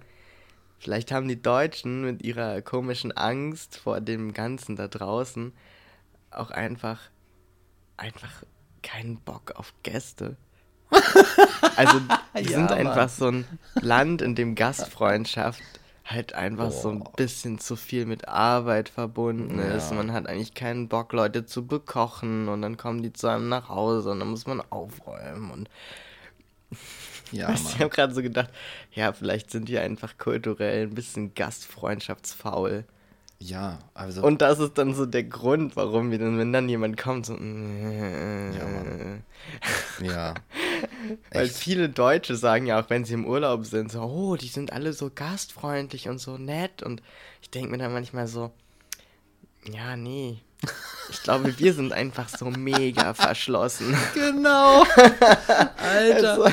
Speaker 2: vielleicht haben die Deutschen mit ihrer komischen Angst vor dem Ganzen da draußen auch einfach, einfach keinen Bock auf Gäste. Also, die
Speaker 1: Ja,
Speaker 2: sind
Speaker 1: Mann.
Speaker 2: einfach so ein Land, in dem Gastfreundschaft halt einfach so ein bisschen zu viel mit Arbeit verbunden ist.
Speaker 1: Ja.
Speaker 2: Man hat eigentlich keinen Bock, Leute zu bekochen und dann kommen die zu einem nach Hause und dann muss man aufräumen und
Speaker 1: ja,
Speaker 2: Weißt ich
Speaker 1: Mann.
Speaker 2: habe gerade so gedacht, ja, vielleicht sind die einfach kulturell ein bisschen gastfreundschaftsfaul.
Speaker 1: Ja, also.
Speaker 2: Und das ist dann so der Grund, warum wir dann, wenn dann jemand kommt, so.
Speaker 1: Ja, Mann. ja.
Speaker 2: Weil
Speaker 1: Echt.
Speaker 2: viele Deutsche sagen ja auch, wenn sie im Urlaub sind, so, oh, die sind alle so gastfreundlich und so nett. Und ich denke mir dann manchmal so, ja, nee. Ich glaube, wir sind einfach so mega verschlossen.
Speaker 1: Genau. Alter.
Speaker 2: Also-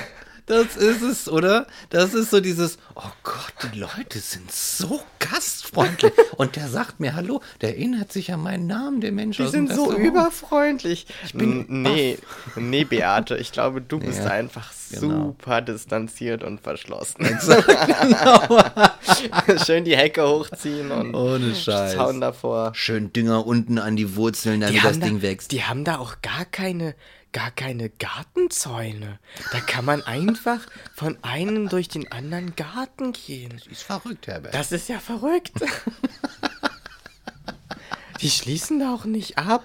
Speaker 1: Das ist es, oder? Das ist so dieses, oh Gott, die Leute sind so gastfreundlich. freundlich. Und der sagt mir Hallo, der erinnert sich an meinen Namen, der Mensch
Speaker 2: Die
Speaker 1: aus dem
Speaker 2: sind so überfreundlich. Ich bin nee, nee, Beate, ich glaube, du bist
Speaker 1: Ja,
Speaker 2: einfach
Speaker 1: genau.
Speaker 2: super distanziert und verschlossen.
Speaker 1: genau.
Speaker 2: Schön die Hecke hochziehen und
Speaker 1: Ohne Scheiß.
Speaker 2: Zaun davor.
Speaker 1: Schön Dünger unten an die Wurzeln, damit das
Speaker 2: haben
Speaker 1: Ding
Speaker 2: da,
Speaker 1: wächst.
Speaker 2: Die haben da auch gar keine, gar keine Gartenzäune. Da kann man einfach von einem durch den anderen Garten gehen.
Speaker 1: ist verrückt, Herbert.
Speaker 2: Das ist ja verrückt. Die schließen da auch nicht ab.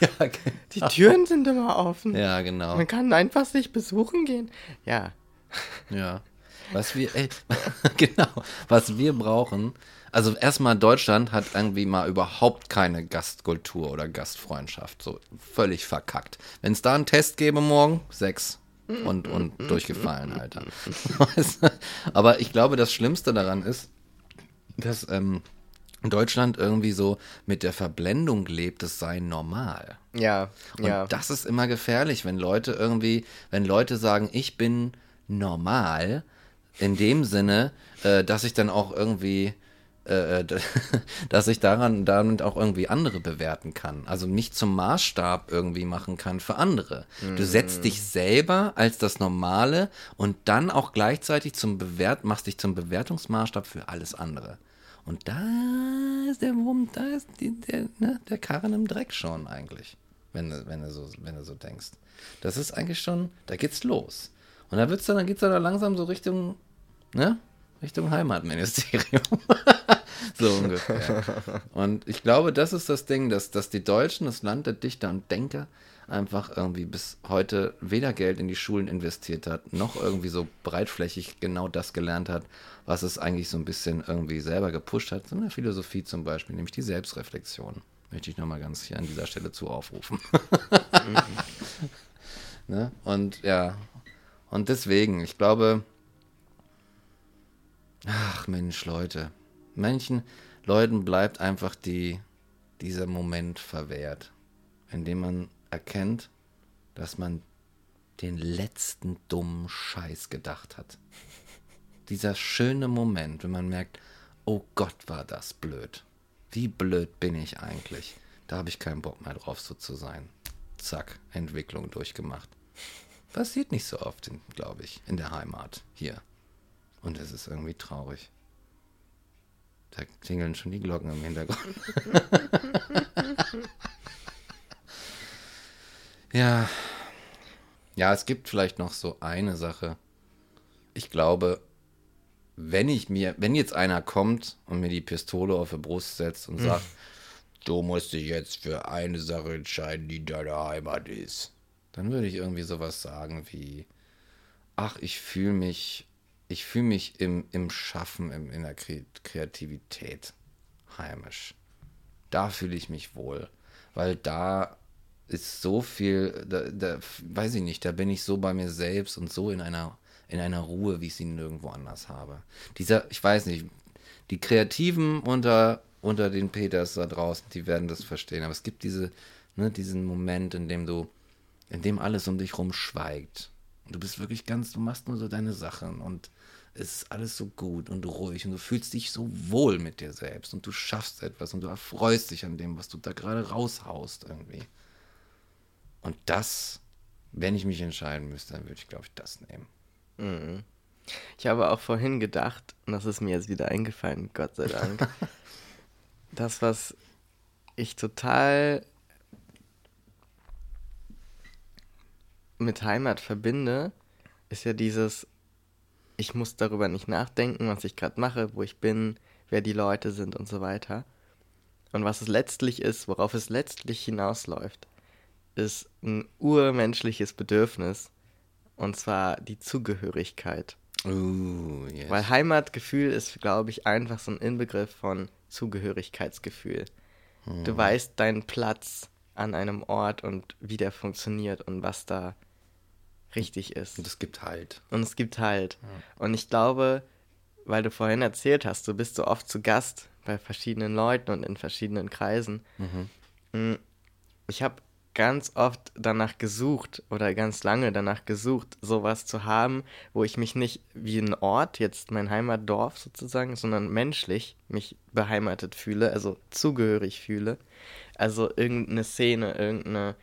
Speaker 2: Die Türen sind immer offen.
Speaker 1: ja, genau.
Speaker 2: Man kann einfach sich besuchen gehen. Ja.
Speaker 1: Ja. Was wir, ey, genau, was wir brauchen, also erstmal Deutschland hat irgendwie mal überhaupt keine Gastkultur oder Gastfreundschaft, so völlig verkackt. Wenn es da einen Test gäbe morgen, sechs und, und durchgefallen, Alter. Aber ich glaube, das Schlimmste daran ist, dass ähm, Deutschland irgendwie so mit der Verblendung lebt, es sei normal.
Speaker 2: Ja,
Speaker 1: Und
Speaker 2: ja.
Speaker 1: das ist immer gefährlich, wenn Leute irgendwie, wenn Leute sagen, ich bin normal, in dem Sinne, äh, dass ich dann auch irgendwie, äh, d- dass ich daran damit auch irgendwie andere bewerten kann. Also mich zum Maßstab irgendwie machen kann für andere. Du setzt dich selber als das Normale und dann auch gleichzeitig zum Bewert, machst dich zum Bewertungsmaßstab für alles andere. Und da ist der Wurm, da ist die, der, ne, der Karren im Dreck schon eigentlich, wenn du, wenn du, so, wenn du so denkst. Das ist eigentlich schon, da geht's los. Und da wird's dann, dann geht's dann langsam so Richtung, ne, Richtung Heimatministerium. so ungefähr. Und ich glaube, das ist das Ding, dass, dass die Deutschen, das Land der Dichter und Denker, einfach irgendwie bis heute weder Geld in die Schulen investiert hat, noch irgendwie so breitflächig genau das gelernt hat, was es eigentlich so ein bisschen irgendwie selber gepusht hat, so in der Philosophie zum Beispiel, nämlich die Selbstreflexion. Möchte ich nochmal ganz hier an dieser Stelle zu aufrufen. ne? Und ja, und deswegen, ich glaube, ach Mensch, Leute, manchen Leuten bleibt einfach die, dieser Moment verwehrt, in dem man erkennt, dass man den letzten dummen Scheiß gedacht hat. Dieser schöne Moment, wenn man merkt, oh Gott, war das blöd. Wie blöd bin ich eigentlich? Da habe ich keinen Bock mehr drauf, so zu sein. Zack, Entwicklung durchgemacht. Passiert nicht so oft, glaube ich, in der Heimat hier. Und es ist irgendwie traurig. Da klingeln schon die Glocken im Hintergrund. ja. Ja, es gibt vielleicht noch so eine Sache. Ich glaube, wenn ich mir, wenn jetzt einer kommt und mir die Pistole auf die Brust setzt und sagt, du musst dich jetzt für eine Sache entscheiden, die deine Heimat ist, dann würde ich irgendwie sowas sagen wie, ach, ich fühle mich, ich fühle mich im, im Schaffen, im, in der Kre Kreativität heimisch. Da fühle ich mich wohl, weil da ist so viel, da, da weiß ich nicht, da bin ich so bei mir selbst und so in einer, in einer Ruhe, wie ich sie nirgendwo anders habe. Dieser, ich weiß nicht, die Kreativen unter, unter den Peters da draußen, die werden das verstehen, aber es gibt diese, ne, diesen Moment, in dem du, in dem alles um dich rum schweigt. Du bist wirklich ganz, du machst nur so deine Sachen und es ist alles so gut und ruhig und du fühlst dich so wohl mit dir selbst und du schaffst etwas und du erfreust dich an dem, was du da gerade raushaust irgendwie. Und das, wenn ich mich entscheiden müsste, dann würde ich, glaube ich, das nehmen.
Speaker 2: Ich habe auch vorhin gedacht, und das ist mir jetzt wieder eingefallen, Gott sei Dank, das, was ich total mit Heimat verbinde, ist ja dieses, ich muss darüber nicht nachdenken, was ich gerade mache, wo ich bin, wer die Leute sind und so weiter. Und was es letztlich ist, worauf es letztlich hinausläuft, ist ein urmenschliches Bedürfnis, und zwar die Zugehörigkeit.
Speaker 1: Uh, yes.
Speaker 2: Weil Heimatgefühl ist, glaube ich, einfach so ein Inbegriff von Zugehörigkeitsgefühl. Du weißt deinen Platz an einem Ort und wie der funktioniert und was da richtig ist.
Speaker 1: und es gibt halt.
Speaker 2: Und es gibt halt. Und ich glaube, weil du vorhin erzählt hast, du bist so oft zu Gast bei verschiedenen Leuten und in verschiedenen Kreisen. Mm, Ich habe ganz oft danach gesucht oder ganz lange danach gesucht, sowas zu haben, wo ich mich nicht wie ein Ort, jetzt mein Heimatdorf sozusagen, sondern menschlich mich beheimatet fühle, also zugehörig fühle. Also irgendeine Szene, irgendeine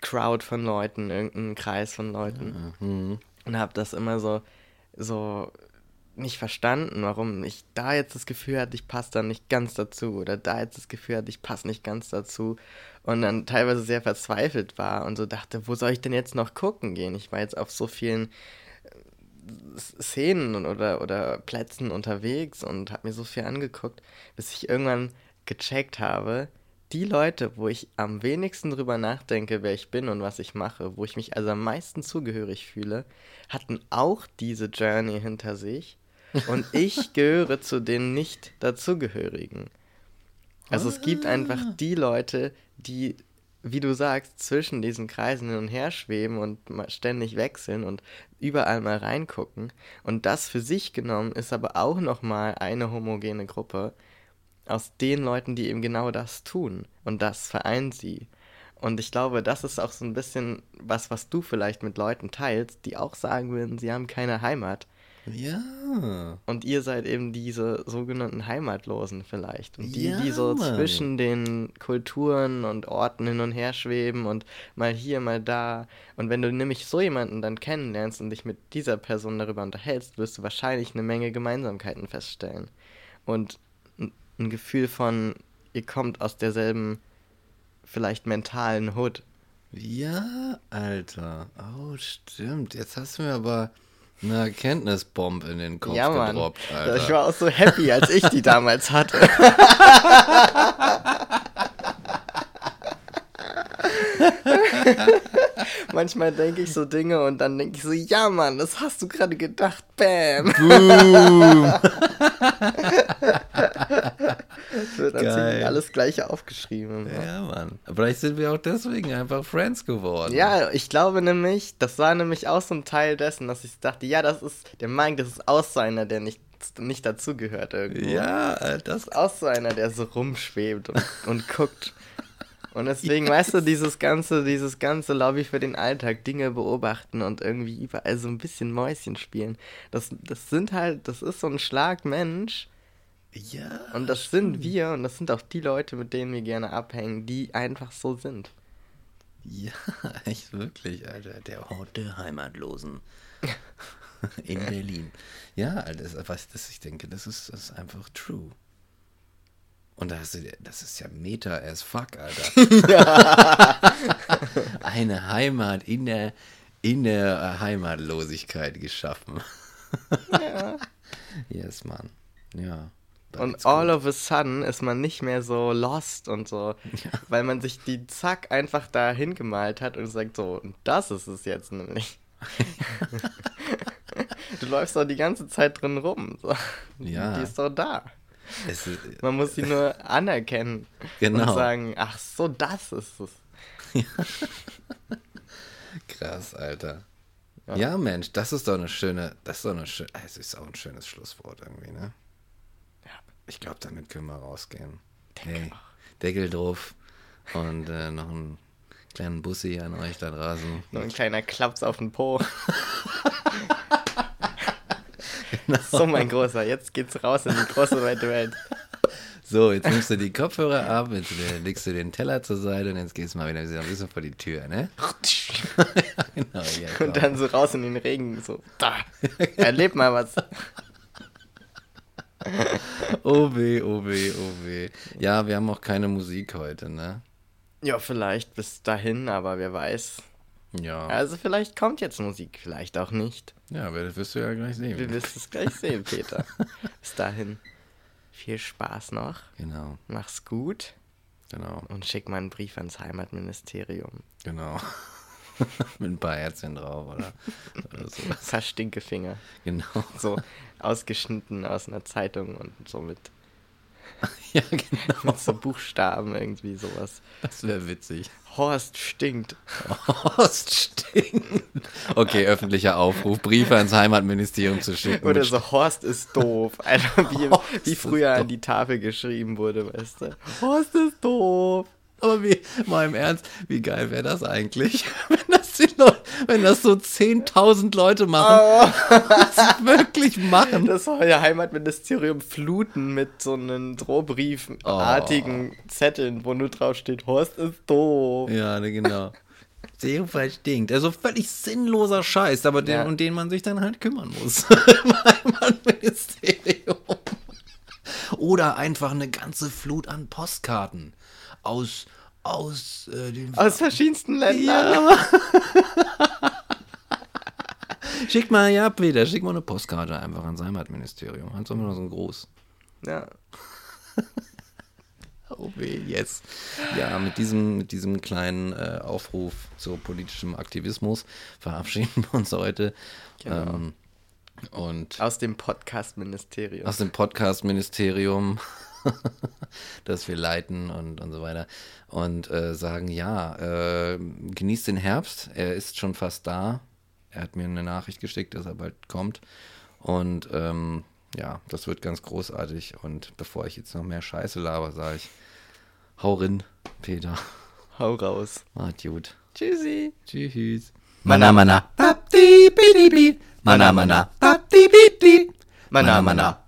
Speaker 2: Crowd von Leuten, irgendeinen Kreis von Leuten. Und habe das immer so, so nicht verstanden, warum ich da jetzt das Gefühl hatte, ich passe da nicht ganz dazu oder da jetzt das Gefühl hatte, ich passe nicht ganz dazu und dann teilweise sehr verzweifelt war und so dachte, wo soll ich denn jetzt noch gucken gehen? Ich war jetzt auf so vielen äh, Szenen oder, oder Plätzen unterwegs und habe mir so viel angeguckt, bis ich irgendwann gecheckt habe, die Leute, wo ich am wenigsten drüber nachdenke, wer ich bin und was ich mache, wo ich mich also am meisten zugehörig fühle, hatten auch diese Journey hinter sich und ich gehöre zu den nicht dazugehörigen. Also es gibt einfach die Leute, die, wie du sagst, zwischen diesen Kreisen hin und her schweben und ständig wechseln und überall mal reingucken. Und das für sich genommen ist aber auch nochmal eine homogene Gruppe aus den Leuten, die eben genau das tun. Und das vereint sie. Und ich glaube, das ist auch so ein bisschen was, was du vielleicht mit Leuten teilst, die auch sagen würden, sie haben keine Heimat.
Speaker 1: Ja.
Speaker 2: Und ihr seid eben diese sogenannten Heimatlosen vielleicht. Und die,
Speaker 1: Ja,
Speaker 2: die so
Speaker 1: Mann.
Speaker 2: zwischen den Kulturen und Orten hin und her schweben und mal hier, mal da. Und wenn du nämlich so jemanden dann kennenlernst und dich mit dieser Person darüber unterhältst, wirst du wahrscheinlich eine Menge Gemeinsamkeiten feststellen. Und ein- Gefühl von, ihr kommt aus derselben, vielleicht mentalen Hood.
Speaker 1: Ja, Alter. Oh, stimmt. Jetzt hast du mir aber eine Erkenntnisbombe in den Kopf
Speaker 2: ja, Mann.
Speaker 1: gedroppt, Alter.
Speaker 2: Ich war auch so happy, als ich die damals hatte. Manchmal denke ich so Dinge und dann denke ich so, ja Mann, das hast du gerade gedacht, bam.
Speaker 1: Boom.
Speaker 2: Es wird ziemlich alles gleiche aufgeschrieben. Ja.
Speaker 1: ja, Mann. Vielleicht sind wir auch deswegen einfach Friends geworden.
Speaker 2: ja, ich glaube nämlich, das war nämlich auch so ein Teil dessen, dass ich dachte, ja, das ist, der Mike, das ist auch so einer, der nicht, nicht dazugehört irgendwo.
Speaker 1: Ja, Alter, das
Speaker 2: ist auch so einer, der so rumschwebt und, und guckt. Und deswegen, weißt du, dieses ganze, dieses ganze Lobby für den Alltag, Dinge beobachten und irgendwie überall so ein bisschen Mäuschen spielen. Das, das sind halt, das ist so ein Schlag Mensch.
Speaker 1: Ja.
Speaker 2: Und das sind wir und das sind auch die Leute, mit denen wir gerne abhängen, die einfach so sind.
Speaker 1: Ja, echt wirklich, Alter. Der Hort der Heimatlosen. In Berlin. Ja, Alter, das, was das, ich denke, das ist, das ist einfach true. Und da hast du, das ist ja Meta as fuck, Alter. Eine Heimat in der, in der Heimatlosigkeit geschaffen.
Speaker 2: Ja.
Speaker 1: Yes, Mann. Ja.
Speaker 2: Und all of a sudden ist man nicht mehr so lost und so, weil man sich die Zack einfach da hingemalt hat und sagt so, das ist es jetzt nämlich. du läufst doch die ganze Zeit drin rum. So.
Speaker 1: Ja.
Speaker 2: Die ist doch da.
Speaker 1: Ist,
Speaker 2: Man muss sie nur anerkennen
Speaker 1: Genau.
Speaker 2: und sagen, ach so, das ist es.
Speaker 1: Krass, Alter. Ja. Mensch, das ist doch eine schöne, das ist doch eine schöne, es ist auch ein schönes Schlusswort irgendwie, ne? Ich glaube, damit können wir rausgehen. hey, Deckel drauf und äh, noch einen kleinen Bussi an euch da draußen.
Speaker 2: Nur ein kleiner Klaps auf den Po. So, mein Großer, jetzt geht's raus in die große weite Welt.
Speaker 1: So, jetzt nimmst du die Kopfhörer ab, jetzt äh, legst du den Teller zur Seite und jetzt gehst du mal wieder ein bisschen vor die Tür, ne? genau, ja.
Speaker 2: Und dann so raus in den Regen, so, da, erleb mal was.
Speaker 1: Oh weh, oh weh, oh weh. Ja, wir haben auch keine Musik heute, ne?
Speaker 2: Ja, vielleicht bis dahin, aber wer weiß.
Speaker 1: Ja.
Speaker 2: Also vielleicht kommt jetzt Musik, vielleicht auch nicht.
Speaker 1: Ja, das wirst du ja gleich sehen.
Speaker 2: Wir wirst es gleich sehen, Peter. Bis dahin, viel Spaß noch,
Speaker 1: Genau,
Speaker 2: mach's gut
Speaker 1: genau,
Speaker 2: und schick mal einen Brief ans Heimatministerium.
Speaker 1: genau. Mit ein paar Herzchen drauf, oder? oder so.
Speaker 2: Ein paar Stinkefinger,
Speaker 1: Genau.
Speaker 2: so ausgeschnitten aus einer Zeitung und so mit,
Speaker 1: Ja, genau.
Speaker 2: mit so Buchstaben irgendwie sowas.
Speaker 1: Das wäre witzig.
Speaker 2: Horst stinkt.
Speaker 1: Horst stinkt. Okay, öffentlicher Aufruf, Briefe ans Heimatministerium zu schicken.
Speaker 2: Oder so, Horst ist doof. Alter, wie,
Speaker 1: Horst
Speaker 2: wie früher an die Tafel geschrieben wurde, weißt du. Horst ist doof.
Speaker 1: Aber wie, mal im Ernst, wie geil wäre das eigentlich, wenn das, Leute, wenn das so 10.000 Leute machen, das wirklich machen.
Speaker 2: Das ja Heimatministerium fluten mit so einen Drohbriefartigen Zetteln, wo nur drauf steht, Horst ist doof.
Speaker 1: Ja, ne, genau. Sehr verstinkt. Also völlig sinnloser Scheiß, aber den,
Speaker 2: Ja.
Speaker 1: um den man sich dann halt kümmern muss. Im Heimatministerium. Oder einfach eine ganze Flut an Postkarten aus, aus äh, den
Speaker 2: Aus verschiedensten Ländern.
Speaker 1: Ja. schick mal, ja, Peter, schick mal eine Postkarte einfach ans Heimatministerium. Hans immer noch so ein Groß.
Speaker 2: Ja.
Speaker 1: Oh weh, yes. Ja, mit diesem, mit diesem kleinen äh, Aufruf zu politischem Aktivismus verabschieden wir uns heute.
Speaker 2: Genau.
Speaker 1: Ähm, und
Speaker 2: Aus dem Podcast-Ministerium.
Speaker 1: aus dem Podcast-Ministerium, das wir leiten und, und so weiter. Und äh, sagen, ja, äh, genießt den Herbst, er ist schon fast da. Er hat mir eine Nachricht geschickt, dass er bald kommt. Und ähm, ja, das wird ganz großartig. Und bevor ich jetzt noch mehr Scheiße laber, sage ich, hau rin, Peter.
Speaker 2: Hau raus.
Speaker 1: Macht gut.
Speaker 2: Tschüssi.
Speaker 1: Tschüss.
Speaker 4: Mana mana. Bi. Mana mana.
Speaker 2: Mana, mana.